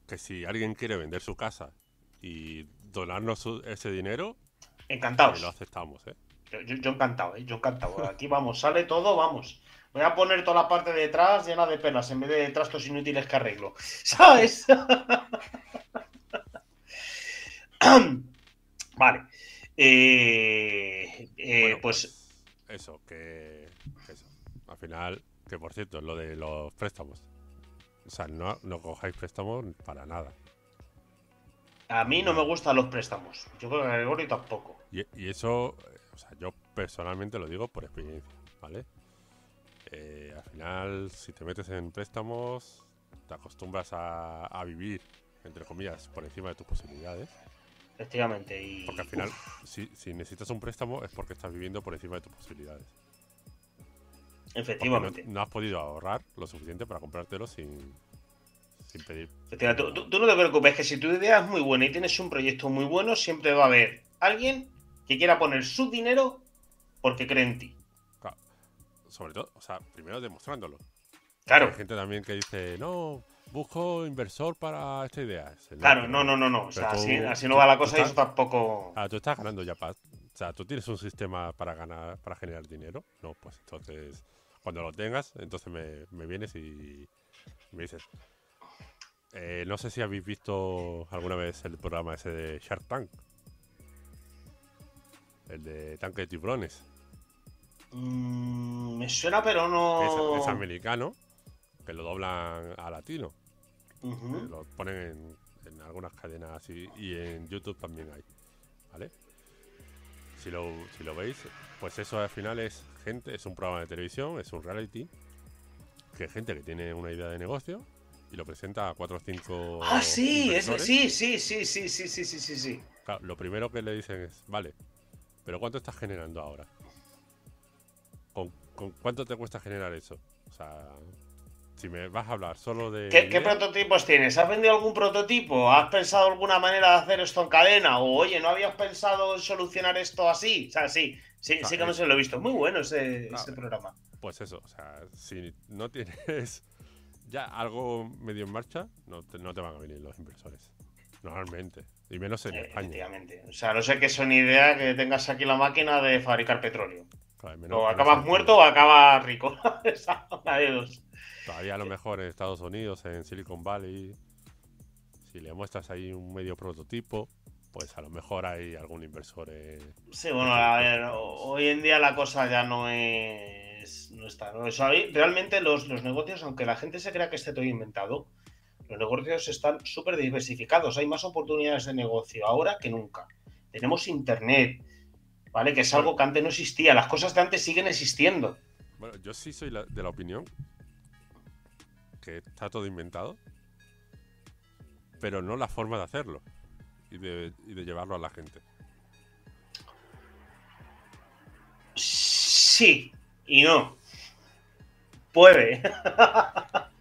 que si alguien quiere vender su casa y donarnos ese dinero, encantados. Lo aceptamos, ¿eh? Yo, encantado, ¿eh? yo encantado. Aquí vamos, sale todo, vamos. Voy a poner toda la parte de detrás llena de penas en vez de trastos inútiles que arreglo. ¿Sabes? vale. Eh, eh, pues, pues, Eso, que. Eso. Al final, que por cierto, lo de los préstamos. O sea, no, no cojáis préstamos para nada. A mí no me gustan los préstamos. Yo creo que a Gregorio tampoco. Y, y eso o sea, yo personalmente lo digo por experiencia, ¿vale? Eh, al final, si te metes en préstamos, te acostumbras a, vivir, entre comillas, por encima de tus posibilidades. Efectivamente. Y... Porque al final, si, necesitas un préstamo es porque estás viviendo por encima de tus posibilidades. Efectivamente. No, has podido ahorrar lo suficiente para comprártelo sin, sin pedir. Tú, tú- tú no te preocupes, que si tu idea es muy buena y tienes un proyecto muy bueno, siempre va a haber alguien que quiera poner su dinero porque cree en ti. Sobre todo, o sea, primero demostrándolo. Claro, Hay gente también que dice, no, busco inversor para esta idea. Claro, no, no, no, no. O sea, así, no va la cosa y eso tampoco. Ah, tú estás ganando ya paz. O sea, tú tienes un sistema para ganar, para generar dinero. No, pues entonces, cuando lo tengas, entonces me, me vienes y me dices. Eh, no sé si habéis visto alguna vez el programa ese de Shark Tank. El de tanque de tiburones. Mm, me suena, pero no. Es, es americano, que lo doblan a latino. Ujú. Lo ponen en, en algunas cadenas y, y en YouTube también hay. ¿Vale? Si lo, si lo veis, pues eso al final es gente, es un programa de televisión, es un reality, que es gente que tiene una idea de negocio y lo presenta a cuatro o cinco. Ah, sí, inversores. sí, sí, sí, sí, sí, sí, sí, sí, sí. Claro, lo primero que le dicen es, vale, pero ¿cuánto estás generando ahora? ¿Con, con cuánto te cuesta generar eso? O sea, si me vas a hablar solo de... ¿Qué, prototipos tienes? ¿Has vendido algún prototipo? ¿Has pensado alguna manera de hacer esto en cadena? O oye, ¿no habías pensado en solucionar esto así? O sea, sí, sí, sí que no Ah, se lo he visto. Muy bueno ese, ese programa. Pues eso, o sea, si no tienes ya algo medio en marcha, no te, no te van a venir los inversores. Normalmente. Y menos en Eh, España. efectivamente. O sea, no sé qué son idea que tengas aquí la máquina de fabricar petróleo. Claro, menos- O acabas muerto o acabas rico. Esa, una de dos. Todavía a lo mejor en Estados Unidos, en Silicon Valley, si le muestras ahí un medio prototipo, pues a lo mejor hay algún inversor en... Sí, bueno, a ver, ho- hoy en día la cosa ya no es. No está. ¿no? Realmente los, los negocios, aunque la gente se crea que esté todo inventado, los negocios están súper diversificados. Hay más oportunidades de negocio ahora que nunca. Tenemos internet, ¿vale? Que es algo que antes no existía. Las cosas de antes siguen existiendo. Bueno, yo sí soy la- de la opinión que está todo inventado, pero no la forma de hacerlo y de, y de llevarlo a la gente. Sí y no. Puede.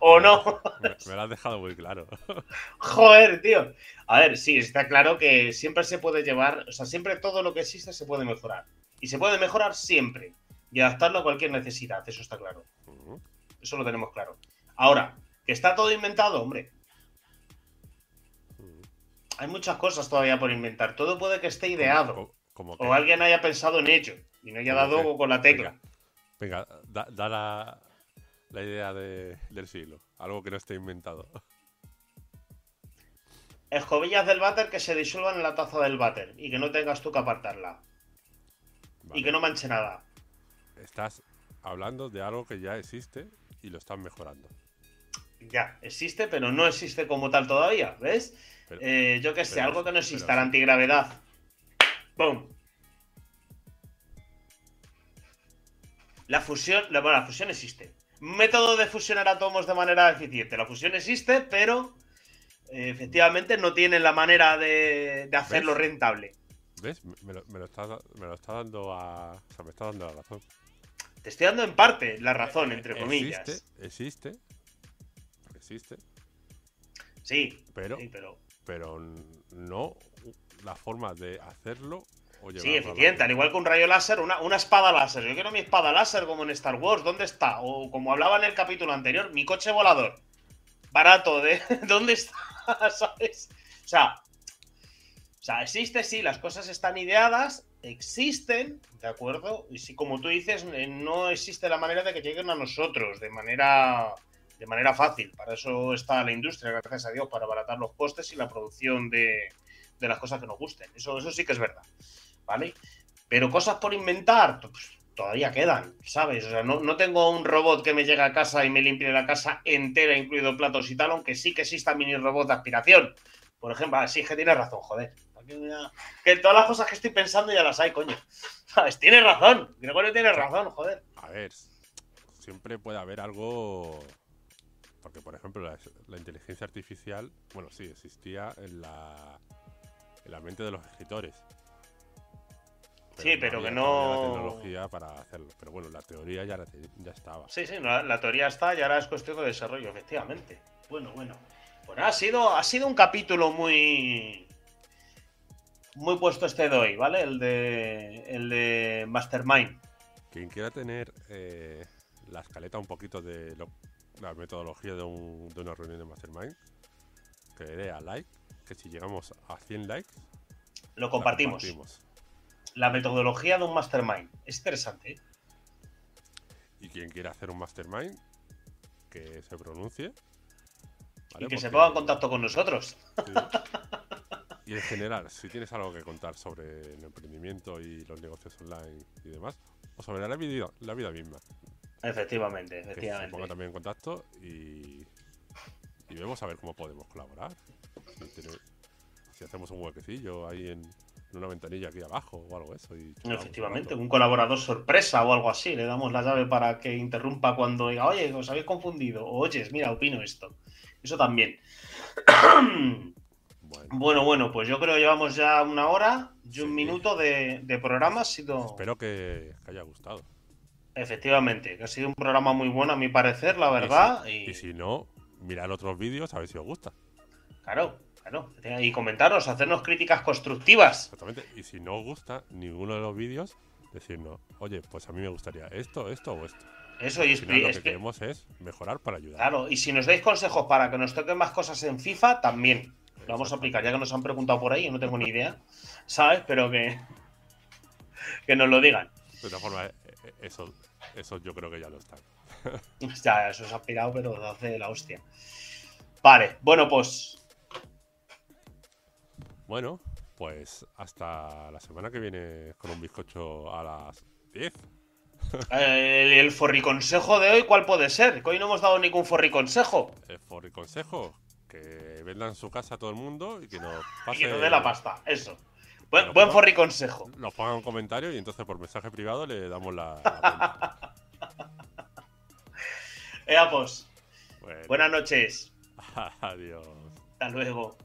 o no. Me, me lo has dejado muy claro. Joder, tío. A ver, sí, está claro que siempre se puede llevar, o sea, siempre todo lo que existe se puede mejorar. Y se puede mejorar siempre. Y adaptarlo a cualquier necesidad, eso está claro. Eso lo tenemos claro. Ahora, que está todo inventado, hombre. Hay muchas cosas todavía por inventar. Todo puede que esté ideado. O alguien haya pensado en ello. Y no haya dado que- con la tecla. venga, da, da la, la idea de- del siglo. Algo que no esté inventado. Escobillas del váter que se disuelvan en la taza del váter. Y que no tengas tú que apartarla. Vale. Y que no manche nada. Estás hablando de algo que ya existe y lo están mejorando. Ya, existe, pero no existe como tal todavía, ¿ves? Pero- Eh, yo qué sé, pero- algo que no exista, pero la antigravedad. ¡Pum! La fusión, la, bueno, la fusión existe. Método de fusionar átomos de manera eficiente. La fusión existe, pero eh, efectivamente no tiene la manera de, de hacerlo ¿Ves? rentable. ¿Ves? Me, lo, me lo está, me lo está dando a. O sea, me está dando la razón. Te estoy dando en parte la razón, entre comillas. Existe, existe. Sí, Pero, sí, pero pero no la forma de hacerlo Sí, eficiente, al igual que un rayo láser, una, una espada láser. Yo quiero mi espada láser como en Star Wars, ¿dónde está? O como hablaba en el capítulo anterior, mi coche volador. Barato, ¿de dónde está? ¿Sabes? O sea, o sea, existe, sí, las cosas están ideadas, existen, ¿de acuerdo? Y si como tú dices, eh, no existe la manera de que lleguen a nosotros de manera de manera fácil. Para eso está la industria, gracias a Dios, para abaratar los costes y la producción de, de las cosas que nos gusten. Eso, eso sí que es verdad. ¿Vale? Pero cosas por inventar, pues, todavía quedan, ¿sabes? O sea, no, no tengo un robot que me llegue a casa y me limpie la casa entera, incluido platos y tal, aunque sí que exista mini robot de aspiración. Por ejemplo, ah, sí es que tienes razón, joder. Que todas las cosas que estoy pensando ya las hay, coño. ¿Sabes? Tienes razón. Gregorio tiene razón, joder. A ver, siempre puede haber algo. Porque, por ejemplo, la, la inteligencia artificial, bueno, sí, existía en la, en la mente de los escritores. Sí, pero que no- la tecnología para hacerlo. Pero bueno, la teoría ya, la te- ya estaba. Sí, sí, la, la teoría está y ahora es cuestión de desarrollo, efectivamente. Bueno, bueno. Pues ha sido, ha sido un capítulo muy. Muy puesto este de hoy, ¿vale? El de. El de Mastermind. Quien quiera tener eh, la escaleta un poquito de lo- la metodología de, un- de una reunión de Mastermind, que le dé a like, que si llegamos a 100 likes, Lo compartimos. compartimos. La metodología de un Mastermind. Es interesante, ¿eh? Y quien quiera hacer un Mastermind, que se pronuncie. ¿vale? Y que se ponga en contacto con nosotros. Sí. Y en general, si tienes algo que contar sobre el emprendimiento y los negocios online y demás, o sobre la vida, la vida misma, Efectivamente, que se efectivamente. ponga también en contacto y, y vemos a ver cómo podemos colaborar. Si, tiene- si hacemos un huequecillo ahí en una ventanilla aquí abajo o algo eso. Y Efectivamente, un colaborador sorpresa o algo así. Le damos la llave para que interrumpa cuando diga, oye, os habéis confundido. O oyes, mira, opino esto. Eso también. Bueno, Bueno, bueno, pues yo creo que llevamos ya una hora y un Sí. minuto de, de programa. Ha sido, espero que, que haya gustado. efectivamente, que ha sido un programa muy bueno a mi parecer, la verdad. Y, Y si no, mirad otros vídeos a ver si os gusta. claro, claro. Y comentarnos, hacernos críticas constructivas. Exactamente. Y si no os gusta ninguno de los vídeos, decirnos, oye, pues a mí me gustaría esto, esto o esto. Eso, y Al final lo que queremos es mejorar para ayudar. Claro, y si nos dais consejos para que nos toquen más cosas en FIFA, también. Lo vamos a aplicar, ya que nos han preguntado por ahí, yo no tengo ni idea, ¿sabes? Pero que, que nos lo digan. De todas formas, eh, eh, eso, eso yo creo que ya lo están. Ya, eso se ha pirado, pero hace la hostia. Vale, bueno, pues Bueno, pues hasta la semana que viene con un bizcocho a las 10. eh, el, el forriconsejo de hoy, ¿cuál puede ser? Que hoy no hemos dado ningún forriconsejo. El consejo, que vendan su casa a todo el mundo y que nos Y pase. que nos dé la pasta, eso. Buen, Pero buen forriconsejo. Nos pongan un comentario y entonces por mensaje privado le damos la. la Ea, pues, Bueno, buenas noches. Adiós. Hasta luego.